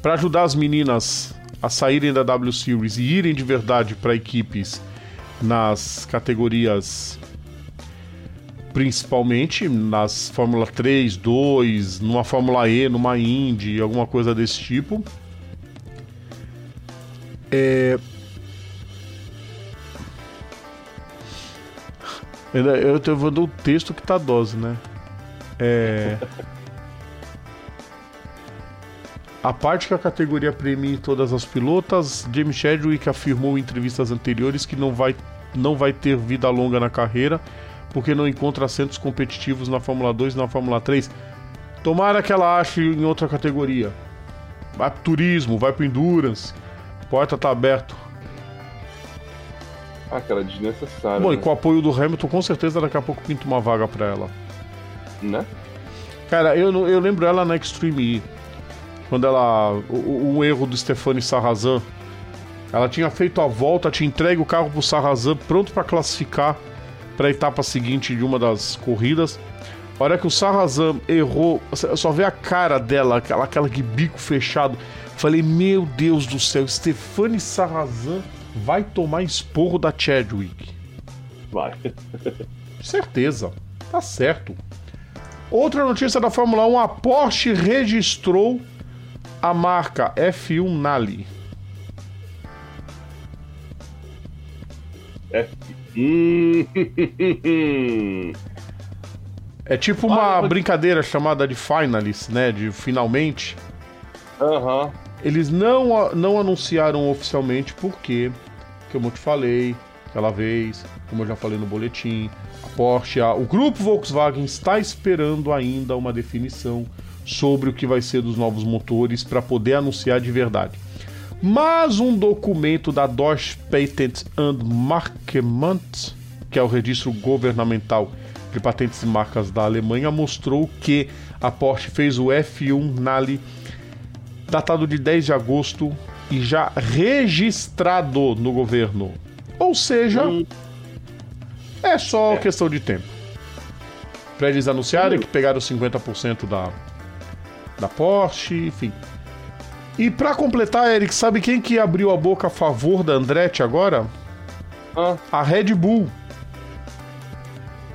B: pra ajudar as meninas a saírem da W Series e irem de verdade para equipes nas categorias principalmente nas Fórmula 3, 2, numa Fórmula E, numa Indy, alguma coisa desse tipo. É... Eu tô vendo o texto que tá dose, né? É... A parte que a categoria premia todas as pilotas, James Chadwick afirmou em entrevistas anteriores que não vai, não vai ter vida longa na carreira porque não encontra assentos competitivos na Fórmula 2 e na Fórmula 3. Tomara que ela ache em outra categoria. Vai pro turismo, vai pro endurance. Porta tá aberto.
A: Ah, cara, desnecessário.
B: Bom, e
A: né?
B: com o apoio do Hamilton, com certeza daqui a pouco pinta uma vaga pra ela.
A: Né?
B: Cara, eu, eu lembro ela na Extreme E. Quando ela. O, o erro do Stefani Sarrazin. Ela tinha feito a volta, tinha entregue o carro pro Sarrazin pronto para classificar para a etapa seguinte de uma das corridas. Olha que o Sarrazam errou, só vê a cara dela, aquela, aquela que bico fechado. Falei, meu Deus do céu, Stefani Sarrazan vai tomar esporro da Chadwick.
A: Vai.
B: Certeza, tá certo. Outra notícia da Fórmula 1: a Porsche registrou a marca F1 Nali.
A: F1
B: É tipo uma brincadeira chamada de Finalist, né? De finalmente.
A: Aham. Uhum.
B: Eles não, não anunciaram oficialmente porque, como eu te falei aquela vez, como eu já falei no boletim, a Porsche, a, o grupo Volkswagen está esperando ainda uma definição sobre o que vai ser dos novos motores para poder anunciar de verdade. Mas um documento da Dodge Patent and Markement, que é o registro governamental de patentes e marcas da Alemanha, mostrou que a Porsche fez o F1 Nali datado de 10 de agosto e já registrado no governo. Ou seja, hum. é só é. questão de tempo. Para eles anunciarem hum. que pegaram 50% da, da Porsche, enfim. E para completar, Eric, sabe quem que abriu a boca a favor da Andretti agora?
A: Ah.
B: A Red Bull.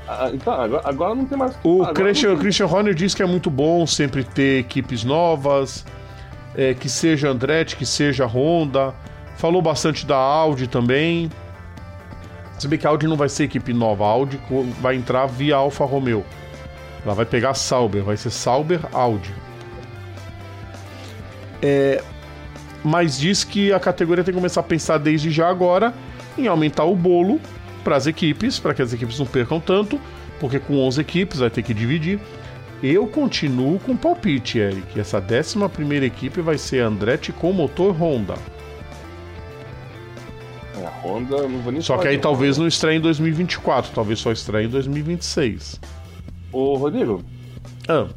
A: Ah, então, agora, agora, não tem mais.
B: O Christian, Christian Horner diz que é muito bom sempre ter equipes novas, é, que seja Andretti, que seja Honda. Falou bastante da Audi também. Se bem que a Audi não vai ser equipe nova, a Audi vai entrar via Alfa Romeo. Ela vai pegar Sauber, vai ser Sauber Audi. É, mas diz que a categoria tem que começar a pensar desde já agora em aumentar o bolo para as equipes, para que as equipes não percam tanto, porque com 11 equipes vai ter que dividir. Eu continuo com o palpite, Eric. Essa 11 primeira equipe vai ser Andretti com motor Honda.
A: É, a Honda não vou nem
B: Só que aí talvez não estreie em 2024, talvez só estreie em 2026.
A: Ô, Rodrigo.
B: Ah.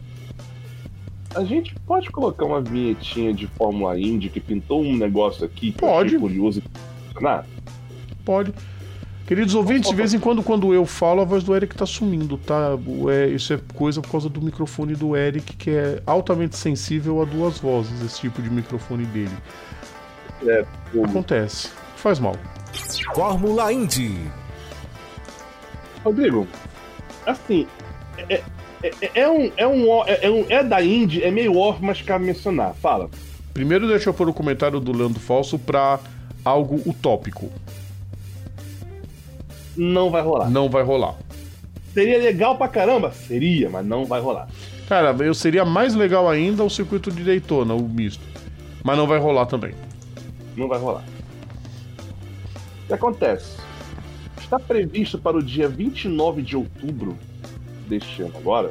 A: A gente pode colocar uma vinhetinha de Fórmula Indy que pintou um negócio aqui que
B: pode.
A: eu curioso funcionar?
B: Pode. Queridos ouvintes, de vez em quando, quando eu falo, a voz do Eric tá sumindo, tá? É, isso é coisa por causa do microfone do Eric, que é altamente sensível a duas vozes, esse tipo de microfone dele.
A: É,
B: Acontece. Faz mal.
C: Fórmula Indy.
A: Rodrigo, assim, é, é, é, um, é, um, é, um, é da Indy, é meio off, mas cabe mencionar. Fala.
B: Primeiro deixa eu pôr o comentário do Leandro Falso pra algo utópico
A: não vai rolar.
B: Não vai rolar.
A: Seria legal pra caramba? Seria, mas não vai rolar.
B: Cara, eu seria mais legal ainda o circuito de Daytona, o misto. Mas não vai rolar também.
A: Não vai rolar. O que acontece? Está previsto para o dia 29 de outubro deste ano agora,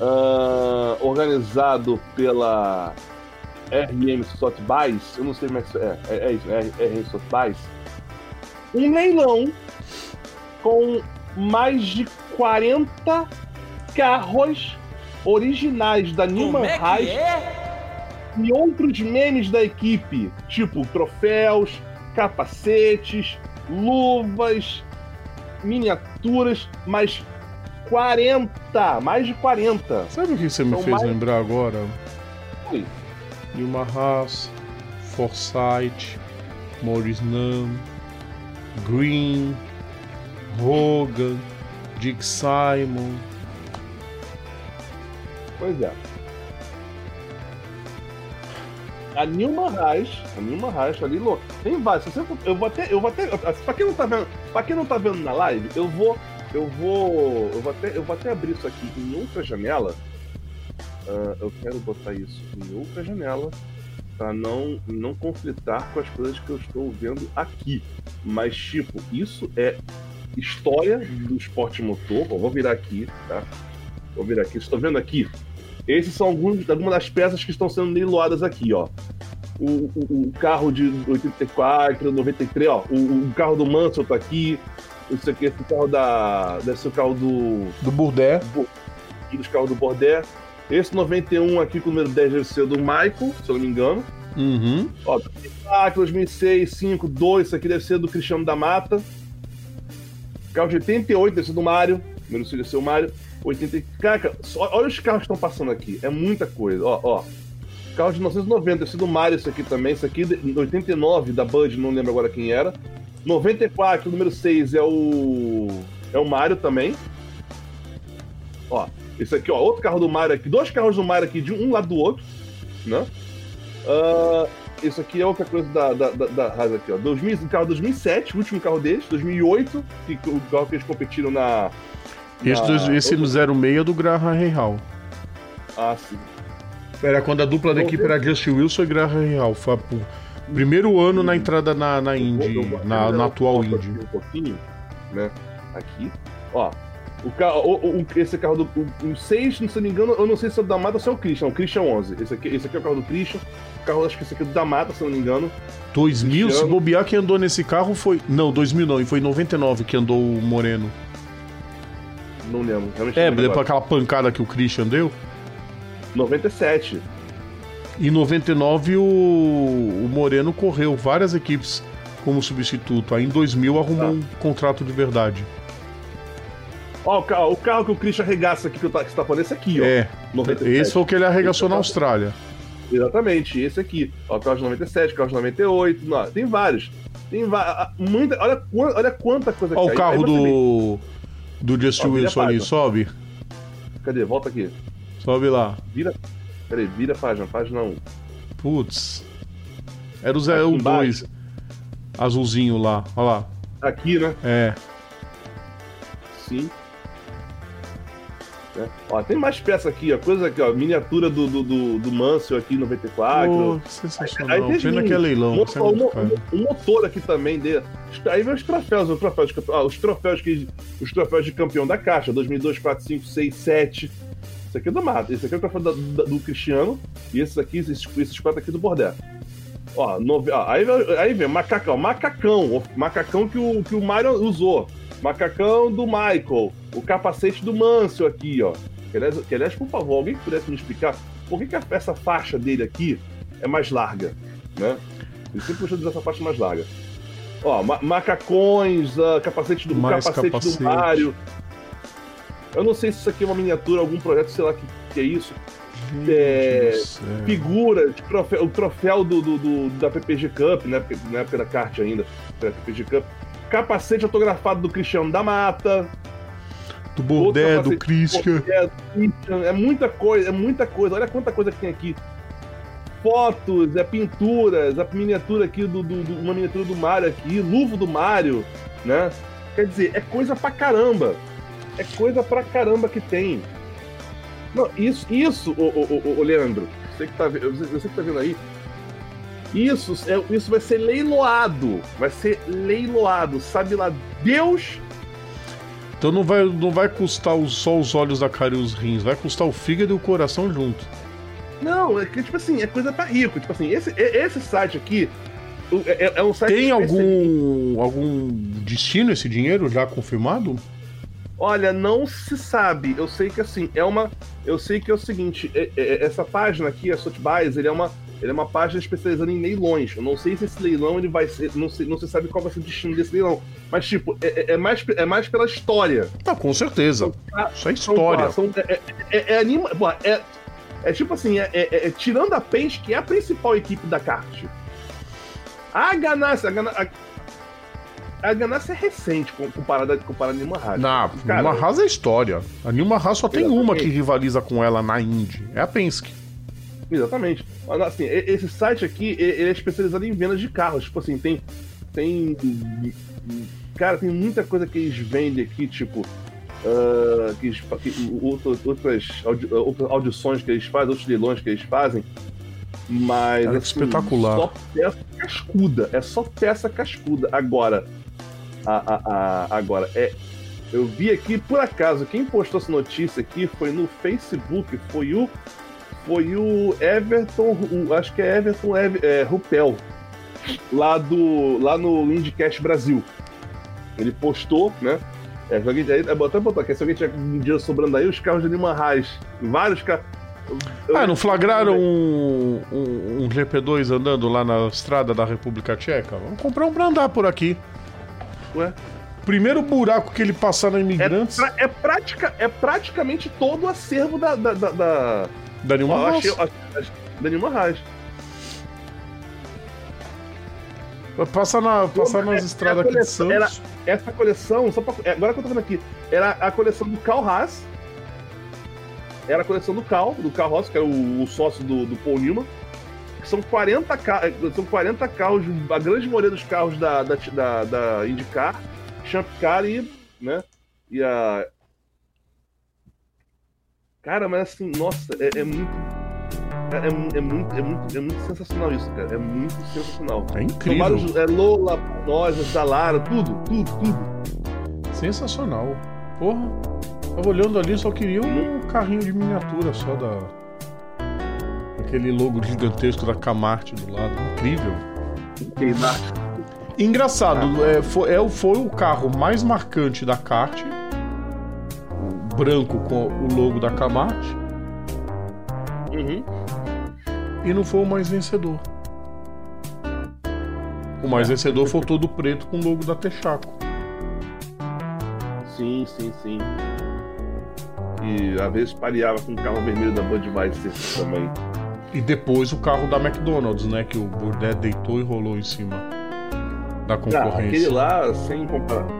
A: uh, organizado pela RM Sotheby's, eu não sei mais é, é, é isso, é RM Sotheby's, um leilão com mais de 40 carros originais da Newman
C: é é?
A: e outros memes da equipe, tipo troféus, capacetes, luvas, miniaturas, mais 40, mais de 40.
B: Sabe o que você me fez mais... lembrar agora?
A: Oi.
B: Nilma Haas, Forsyth, Morris Nunn, Green, Hogan, Dick Simon.
A: Pois é. A Nilma Reis, a Nilma Reis ali, tem vários. Eu vou até, eu vou até, para quem não tá vendo, para quem não tá vendo na live, eu vou, eu vou, eu vou até, eu vou até abrir isso aqui em outra janela. Uh, eu quero botar isso em outra janela para não não conflitar com as coisas que eu estou vendo aqui. Mas tipo, isso é história do esporte motor. vou virar aqui, tá? Vou virar aqui. Estou vendo aqui. Esses são alguns, algumas das peças que estão sendo leiloadas aqui, ó. O, o, o, carro de 84, 93, ó. O, o carro do Mansell tá aqui. Esse aqui, esse carro da. Deve ser o carro do.
B: Do Burdé.
A: E dos carros do Bordé. Esse 91 aqui com o número 10 deve ser do Michael, se eu não me engano.
B: Uhum.
A: Ó, 2004, 2006, 5, 2, isso aqui deve ser do Cristiano da Mata. Carro de 88 deve ser do Mário. Número 6 deve ser o Mário. 80. Caraca, olha os carros que estão passando aqui. É muita coisa. Ó, ó. Carro de 1990, deve ser do Mário isso aqui também. Isso aqui, de 89, da Bud, não lembro agora quem era. 94, número 6 é o. É o Mário também. Ó, esse aqui, ó, outro carro do Mário aqui. Dois carros do Mário aqui, de um lado do outro. Né? Uh, isso aqui é outra coisa da, da, da, da aqui, ó. 2000, o carro 2007, o último carro deles. 2008, que, o carro que eles competiram na.
B: Esse, dois- esse no 06 é do Graham Rahal.
A: Ah, sim.
B: Era quando a dupla da
A: Não,
B: equipe era Justin Wilson e Graham Rahal. Foi o primeiro ano na entrada na, na Indy,
A: Eu vou- eu
B: na, na atual Indy.
A: aqui Um pouquinho, né? Aqui. Ó. O carro, o- o- esse carro do o, o 6, se não me engano, eu não sei se é o da Mata ou se é o Christian. O Christian 11. Esse aqui, esse aqui é o carro do Christian. O carro, acho que esse aqui é do da Mata, se eu não me engano.
B: 2000, se bobear, quem andou nesse carro foi. Não, 2000 não, e foi em 99 que andou o Moreno.
A: Não lembro. Realmente
B: É, depois aquela pancada que o Christian deu.
A: 97.
B: Em 99, o, o Moreno correu várias equipes como substituto. Aí em 2000 arrumou
A: Tá.
B: um contrato de verdade.
A: Ó, o carro, o carro que o Christian arregaça aqui que, tá, que você tá falando, esse aqui, ó.
B: É,
A: 97.
B: esse foi o que ele arregaçou na Austrália.
A: Exatamente, esse aqui. Ó, carro de 97, carro de 98. Não, tem vários. Tem va- muita. Olha, olha quanta coisa
B: Ó, o
A: Aí- aí
B: carro
A: você vê.
B: Do. Justin Wilson ali, sobe.
A: Cadê? Volta aqui.
B: Sobe lá.
A: Vira. Peraí, vira a página, página 1.
B: Putz. Era o
A: Aqui
B: 02.
A: embaixo.
B: Azulzinho lá. Olha lá.
A: Aqui, né?
B: É.
A: Sim. É. Ó, tem mais peça aqui, ó. Coisa aqui, ó. Miniatura do, do, do, do Mansell aqui, 94.
B: Pô,
A: Aí
B: sensacional.
A: desde
B: Pena
A: mim,
B: que é leilão. é
A: o- o motor aqui também dele. Aí vem os troféus, os troféus, de ó, os troféus que os troféus de campeão da caixa, 2002, 4, 5, 6, 7. Esse aqui é do Mato, esse aqui é o troféu da- da- do Cristiano e esses aqui, esses, esses quatro aqui do Bordé. Ó, nove- ó, aí, vem- aí vem macacão, macacão, macacão que o, que o Mario usou. Macacão do Michael, o capacete do Mansell aqui, ó. Que aliás, que, aliás, por favor, alguém que pudesse me explicar por que, que essa faixa dele aqui é mais larga, né? Ele sempre gostou de usar essa faixa mais larga. Ó, ma- macacões, ah, capacete do
B: Mais
A: capacete,
B: capacete.
A: do Mario. Eu não sei se isso aqui é uma miniatura, algum projeto, sei lá que, que é isso. É,
B: Gente do céu.
A: Figuras, troféu- o troféu do, do- do- da PPG Cup, né? Na época da kart ainda, da PPG Cup. Capacete autografado do Cristiano da Mata.
B: Do Bordé, do Christian.
A: É, do Christian, é muita coisa, é muita coisa. Olha quanta coisa que tem aqui. Fotos, é pinturas, a miniatura aqui do, do- do- uma miniatura do Mario aqui, luvo do Mario, né? Quer dizer, é coisa pra caramba. É coisa pra caramba que tem. Não, isso, isso, ô, ô, ô, ô, Leandro, você que tá, você que tá vendo aí, isso, é, isso vai ser leiloado. Vai ser leiloado. Sabe lá, Deus
B: Então não vai, não vai custar os- só os olhos da cara e os rins, vai custar o fígado e o coração junto.
A: Não, é que, tipo assim, é coisa pra rico. Tipo assim, esse, esse site aqui o- é, é um site.
B: Tem algum, algum destino esse dinheiro já confirmado?
A: Olha, não se sabe. Eu sei que assim, é uma. Eu sei que é o seguinte: é- é- essa página aqui, a Sotheby's, ele é uma. Ele é uma página especializada em leilões. Eu não sei se esse leilão ele vai ser. Não, sei, não se sabe qual vai ser o destino desse leilão. Mas, tipo, é, é- é mais, é mais pela história.
B: Tá, com certeza.
A: Ah,
B: Isso é história.
A: são- é, é, é, é anima. É, é tipo assim, é, é- é- tirando a Pens, que é a principal equipe da kart. A Ganassi, a, Gana- a, a Ganassi é recente com- comparada, comparada a Nima Haas.
B: Na
A: Cara,
B: Nilma Haas é história. A Nilma Haas só tem
A: Exatamente.
B: uma que rivaliza com ela na Indy. É a Penske.
A: Exatamente. Assim, esse site aqui, ele é especializado em vendas de carros. Tipo assim, tem. Tem. Cara, tem muita coisa que eles vendem aqui, tipo. ah, que eles que- outras, outras audi- outras audições que eles fazem, outros leilões que eles fazem. Mas.
B: Cara,
A: assim,
B: espetacular.
A: Só peça cascuda. É só peça cascuda. Agora. A, a, a- agora, é. Eu vi aqui, por acaso, quem postou essa notícia aqui foi no Facebook, foi o foi o Everton, o- acho que é Everton Ev- é, Rupel, lá do lá no IndyCast Brasil. Ele postou, né? É, se alguém, aí, até botou aqui, se alguém tiver um dia sobrando aí, os carros de Lima Raiz. Vários carros.
B: Ah, não flagraram um, um, um GP2 andando lá na estrada da República Tcheca? Vamos comprar um pra andar por aqui.
A: Ué?
B: Primeiro buraco que ele passar na
A: É,
B: Imigrantes,
A: pra- é, prática, é praticamente todo o acervo da. da, da, da...
B: da
A: Ó,
B: Haas.
A: achei- achei- da.
B: Vai passar, na, passar nas
A: é-
B: estradas
A: é
B: aqui de Santos.
A: Essa coleção, só pra, é, agora que eu tô vendo aqui, era a coleção do Carl Haas. Era a coleção do Carl, do Carl Haas, que era o, o sócio do, do Paul Newman. Que são 40, ca- são 40 carros, a grande maioria dos carros da, da, da, da IndyCar, Champ Car e, né, e a... Cara, mas assim, nossa, é, é muito... É, é, é muito, é, muito, é muito sensacional isso, cara. É muito sensacional.
B: É incrível.
A: vários, é Lola, nós, da Lara, tudo, tudo, tudo.
B: Sensacional. Porra. Tava olhando ali, só queria um carrinho de miniatura só da. Aquele logo gigantesco da Camarte do lado. Incrível. Engraçado, é, foi, é, foi o carro mais marcante da kart. O branco com o logo da Camarte.
A: Uhum.
B: E não foi o mais vencedor. O mais vencedor foi todo preto com o logo da Texaco.
A: Sim, sim, sim. E às vezes pareava com o carro vermelho da Budweiser também.
B: E depois o carro da McDonald's, né? Que o Burdett deitou e rolou em cima da
A: Ah,
B: concorrência.
A: aquele lá sem comparação.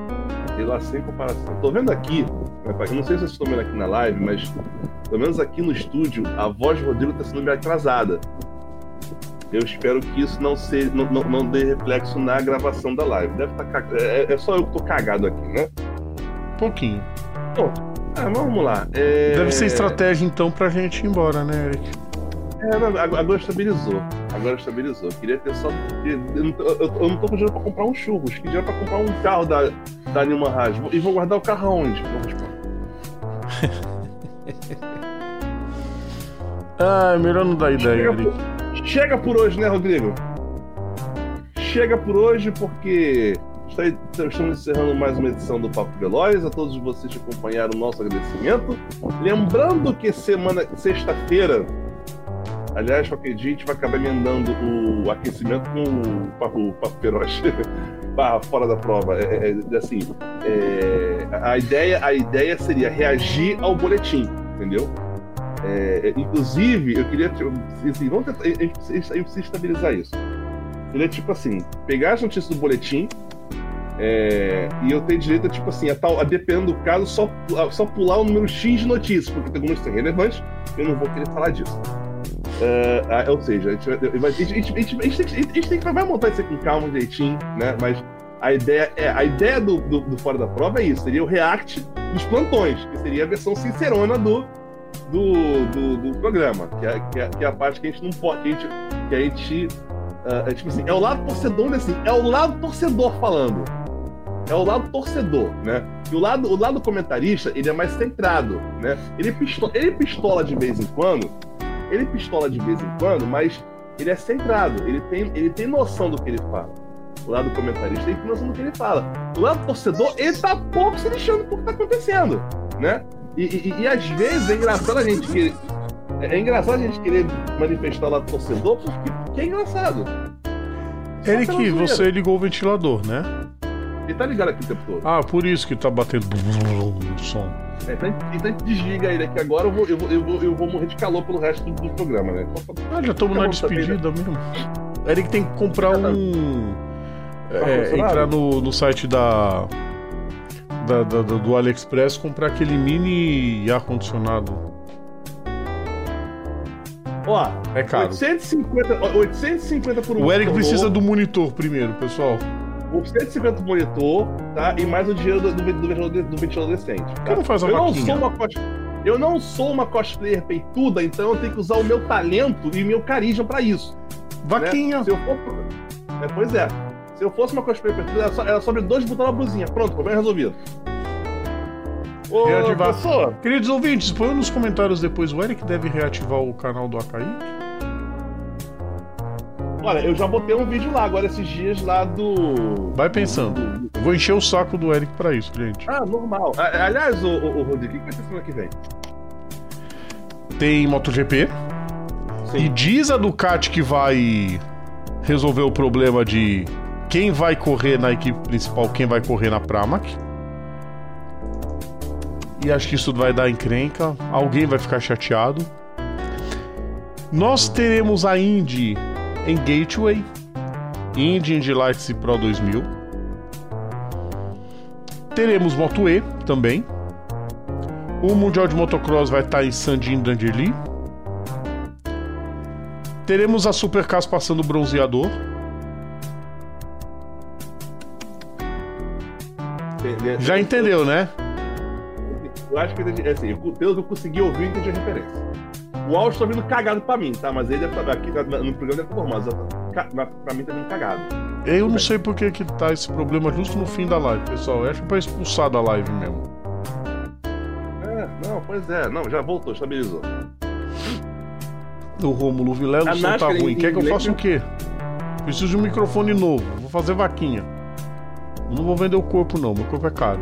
A: Aquele lá sem comparação. Tô vendo aqui, né, eu não sei se vocês estão vendo aqui na live, mas pelo menos aqui no estúdio, a voz do Rodrigo tá sendo meio atrasada. Eu espero que isso não, seja, não, não, não dê reflexo na gravação da live. Deve estar tá, cag- é, é só eu que tô cagado aqui, né?
B: pouquinho.
A: Ah, mas vamos lá. É...
B: Deve ser estratégia então pra gente ir embora, né, Eric?
A: É, não, agora estabilizou. Agora estabilizou. Queria ter só. Eu não tô, com dinheiro pra comprar um churros, que dinheiro pra comprar um carro da, da Nilma Haas. E vou guardar o carro aonde? Vou.
B: Ah, melhor não dar ideia,
A: Chega por, chega por hoje, né, Rodrigo? Chega por hoje porque estamos encerrando mais uma edição do Papo Veloz. A todos vocês que acompanharam o nosso agradecimento. Lembrando que semana, sexta-feira, aliás, qualquer dia a gente vai acabar emendando o aquecimento com o Papo, o papo Feroz. Barra fora da prova. É, é, é, assim, é, a, ideia, a ideia seria reagir ao boletim, entendeu? É, inclusive, eu queria. tipo, Assim, vamos tentar, a, gente precisa, a gente precisa estabilizar isso. Seria tipo assim: pegar as notícias do boletim é, e eu ter direito a, tipo assim, a, tal, a dependendo do caso, só, a- só pular o número X de notícias, porque tem algumas que são relevantes, eu não vou querer falar disso. Ah, ou seja, a gente, vai- tem que- vai montar isso aqui calma, direitinho, né? Mas a ideia, é, a ideia do, do, do Fora da Prova é isso: seria o react dos plantões, que seria a versão sincerona do, do, do, do programa, que é, que, é, que é a parte que a gente não pode. Que a gente. Que a gente ah, é tipo assim, é o lado torcedor, né, assim, é o lado torcedor falando. É o lado torcedor, né? E o lado, o lado comentarista, ele é mais centrado, né? Ele pistola, ele pistola de vez em quando, ele pistola de vez em quando, mas ele é centrado, ele tem, ele tem noção do que ele fala. O lado comentarista, ele tem noção do que ele fala. O lado torcedor, ele tá pouco se lixando pro que tá acontecendo, né? E, e- e às vezes é engraçado a gente querer. É é engraçado a gente querer manifestar o lado torcedor porque, porque é engraçado. Só
B: Eric, você ligou o ventilador, né?
A: Ele tá ligado aqui o tempo todo.
B: Ah, por isso que tá batendo o som.
A: É, então, então a gente desliga ele aqui agora, eu vou, eu, vou, eu, vou, eu vou morrer de calor pelo resto do, do programa, né? Só
B: Ah, já estamos na
A: Tá bom também,
B: despedida mesmo. Eric tem que comprar um. é,
A: Ar-condicionado?
B: entrar no, no site da, da- da- da- do AliExpress comprar aquele mini ar-condicionado.
A: Ó,
B: É caro.
A: 850, ó, 850 por um
B: O Eric precisa do monitor primeiro, pessoal.
A: 850 por monitor, tá? E mais o dinheiro do, do, do ventilador, do ventilador decente. Tá?
B: não faz a
A: Eu não, sou uma cos... eu não sou uma cosplayer peituda, então eu tenho que usar o meu talento e meu carisma pra isso.
B: Vaquinha.
A: Né? Se eu for... é, pois é. Se eu fosse uma cosplayer peituda, era só, era abrir dois botões na blusinha. Pronto, problema resolvido. Ô,
B: Reativar.
A: professor,
B: Queridos ouvintes, põe nos comentários depois. O Eric deve reativar o canal do Acaí?
A: Olha, eu já botei um vídeo lá agora esses dias lá do.
B: Vai pensando. Eu vou encher o saco do Eric pra isso, gente.
A: Ah, normal. Aliás, o, o, o Rodrigo, o que vai ser semana que vem?
B: Tem MotoGP. E diz a Ducati que vai resolver o problema de quem vai correr na equipe principal, quem vai correr na Pramac. E acho que isso vai dar encrenca. Alguém vai ficar chateado. Nós teremos a Indy em Gateway. Indy Indy Lights Pro 2000. Teremos Moto E também. O Mundial de Motocross vai estar em Sandin Dangerli. Teremos a Supercars passando bronzeador. Já entendeu, né?
A: Eu acho que assim, eu- consegui ouvir, eu entendi a referência. O áudio tá vindo cagado pra mim, tá? Mas ele deve estar aqui no programa deve normal. mas Pra mim tá vindo cagado.
B: Eu não sei por que que tá esse problema justo no fim da live, pessoal. Eu acho que é pra expulsar da live mesmo.
A: É, não, pois é. Não, já voltou, estabilizou.
B: O Rômulo Vilela,
A: A
B: o som tá ruim. Quer que eu faça o quê? Preciso de um microfone novo. Vou fazer vaquinha. Não vou vender o corpo, não. Meu corpo é caro.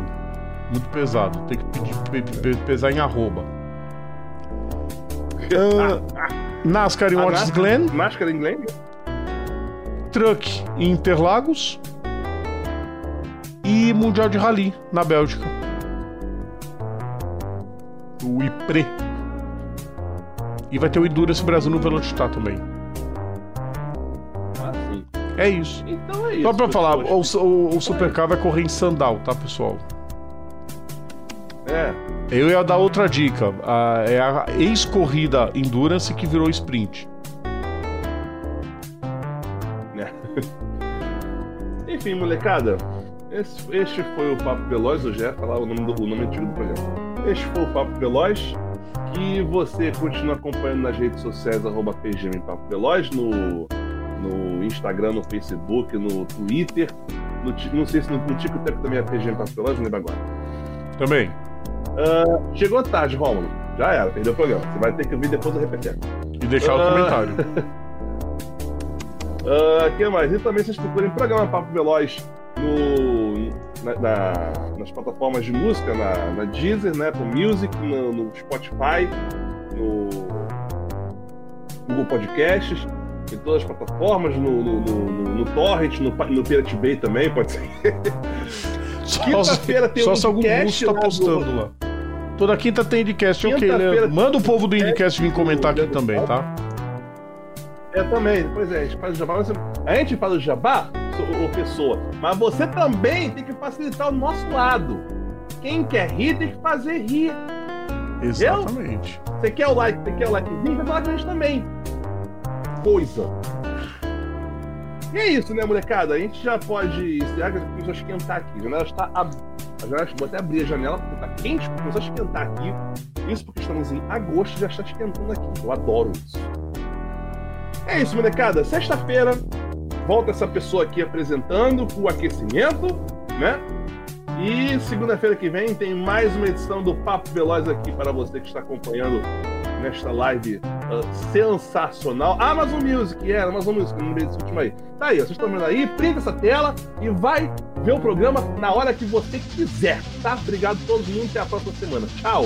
B: Muito pesado. Tem que pedir, pe- pe- pesar em arroba. Ah, NASCAR em Watts Glen.
A: Máscara em Glen?
B: Truck em Interlagos. E Mundial de Rally na Bélgica. O IPRE. E vai ter o Endurance Brasil no Velocitar também.
A: Ah, sim.
B: É isso.
A: Então é isso.
B: Só pra falar, o, o, o Supercar vai correr em sandal, tá, pessoal? Eu ia dar outra dica. a- é a ex-corrida Endurance que virou sprint.
A: né? Enfim, molecada. Esse, este foi o Papo Veloz. Já ia falar o nome, do, o nome antigo do programa. Este foi o Papo Veloz. Que você continua acompanhando nas redes sociais, arroba PGM Papo Veloz, no, no Instagram, no Facebook, no Twitter. No, não sei se no, no TikTok também é PGM Papo Veloz, não lembro agora.
B: Também.
A: Chegou tarde, Rômulo. Já era, perdeu o programa. Você vai ter que ouvir depois do repetir.
B: E deixar o
A: Ah.
B: comentário.
A: Ah, que mais? E também vocês procurem programa Papo Veloz no, na- na- nas plataformas de música, na, na Deezer, né? Apple Music, no, no Spotify, no Google Podcasts, em todas as plataformas, no, no, no, no- Torrent, no, no Pirate Bay também, pode ser.
B: Só,
A: Quinta-feira tem
B: só
A: um
B: se algum russo tá postando lá. Toda quinta tem Indcast, ok,
A: tem
B: Manda o povo do
A: Indcast
B: vir comentar aqui também, tá?
A: É, também. Pois é, a gente faz o jabá. mas A gente faz o jabá, ô, ô, pessoa, mas você também tem que facilitar o nosso lado. Quem quer rir tem que fazer rir.
B: Exatamente.
A: Você quer o like, você quer o likezinho, vai falar com a gente também. Coisa. E é isso, né, molecada? A gente já pode encerrar, que a esquentar aqui. A janela está. A janela, vou até abrir a janela porque tá quente, começou a esquentar aqui. Isso porque estamos em agosto e já está esquentando aqui. Eu adoro isso. É isso, molecada. Sexta-feira, volta essa pessoa aqui apresentando o aquecimento, né? E segunda-feira que vem tem mais uma edição do Papo Veloz aqui para você que está acompanhando nesta live ah, sensacional. Amazon Music, é, Amazon Music, não lembrei desse último aí. Tá aí, vocês estão vendo aí, printa essa tela e vai ver o programa na hora que você quiser, tá? Obrigado a todo mundo, até a próxima semana. Tchau!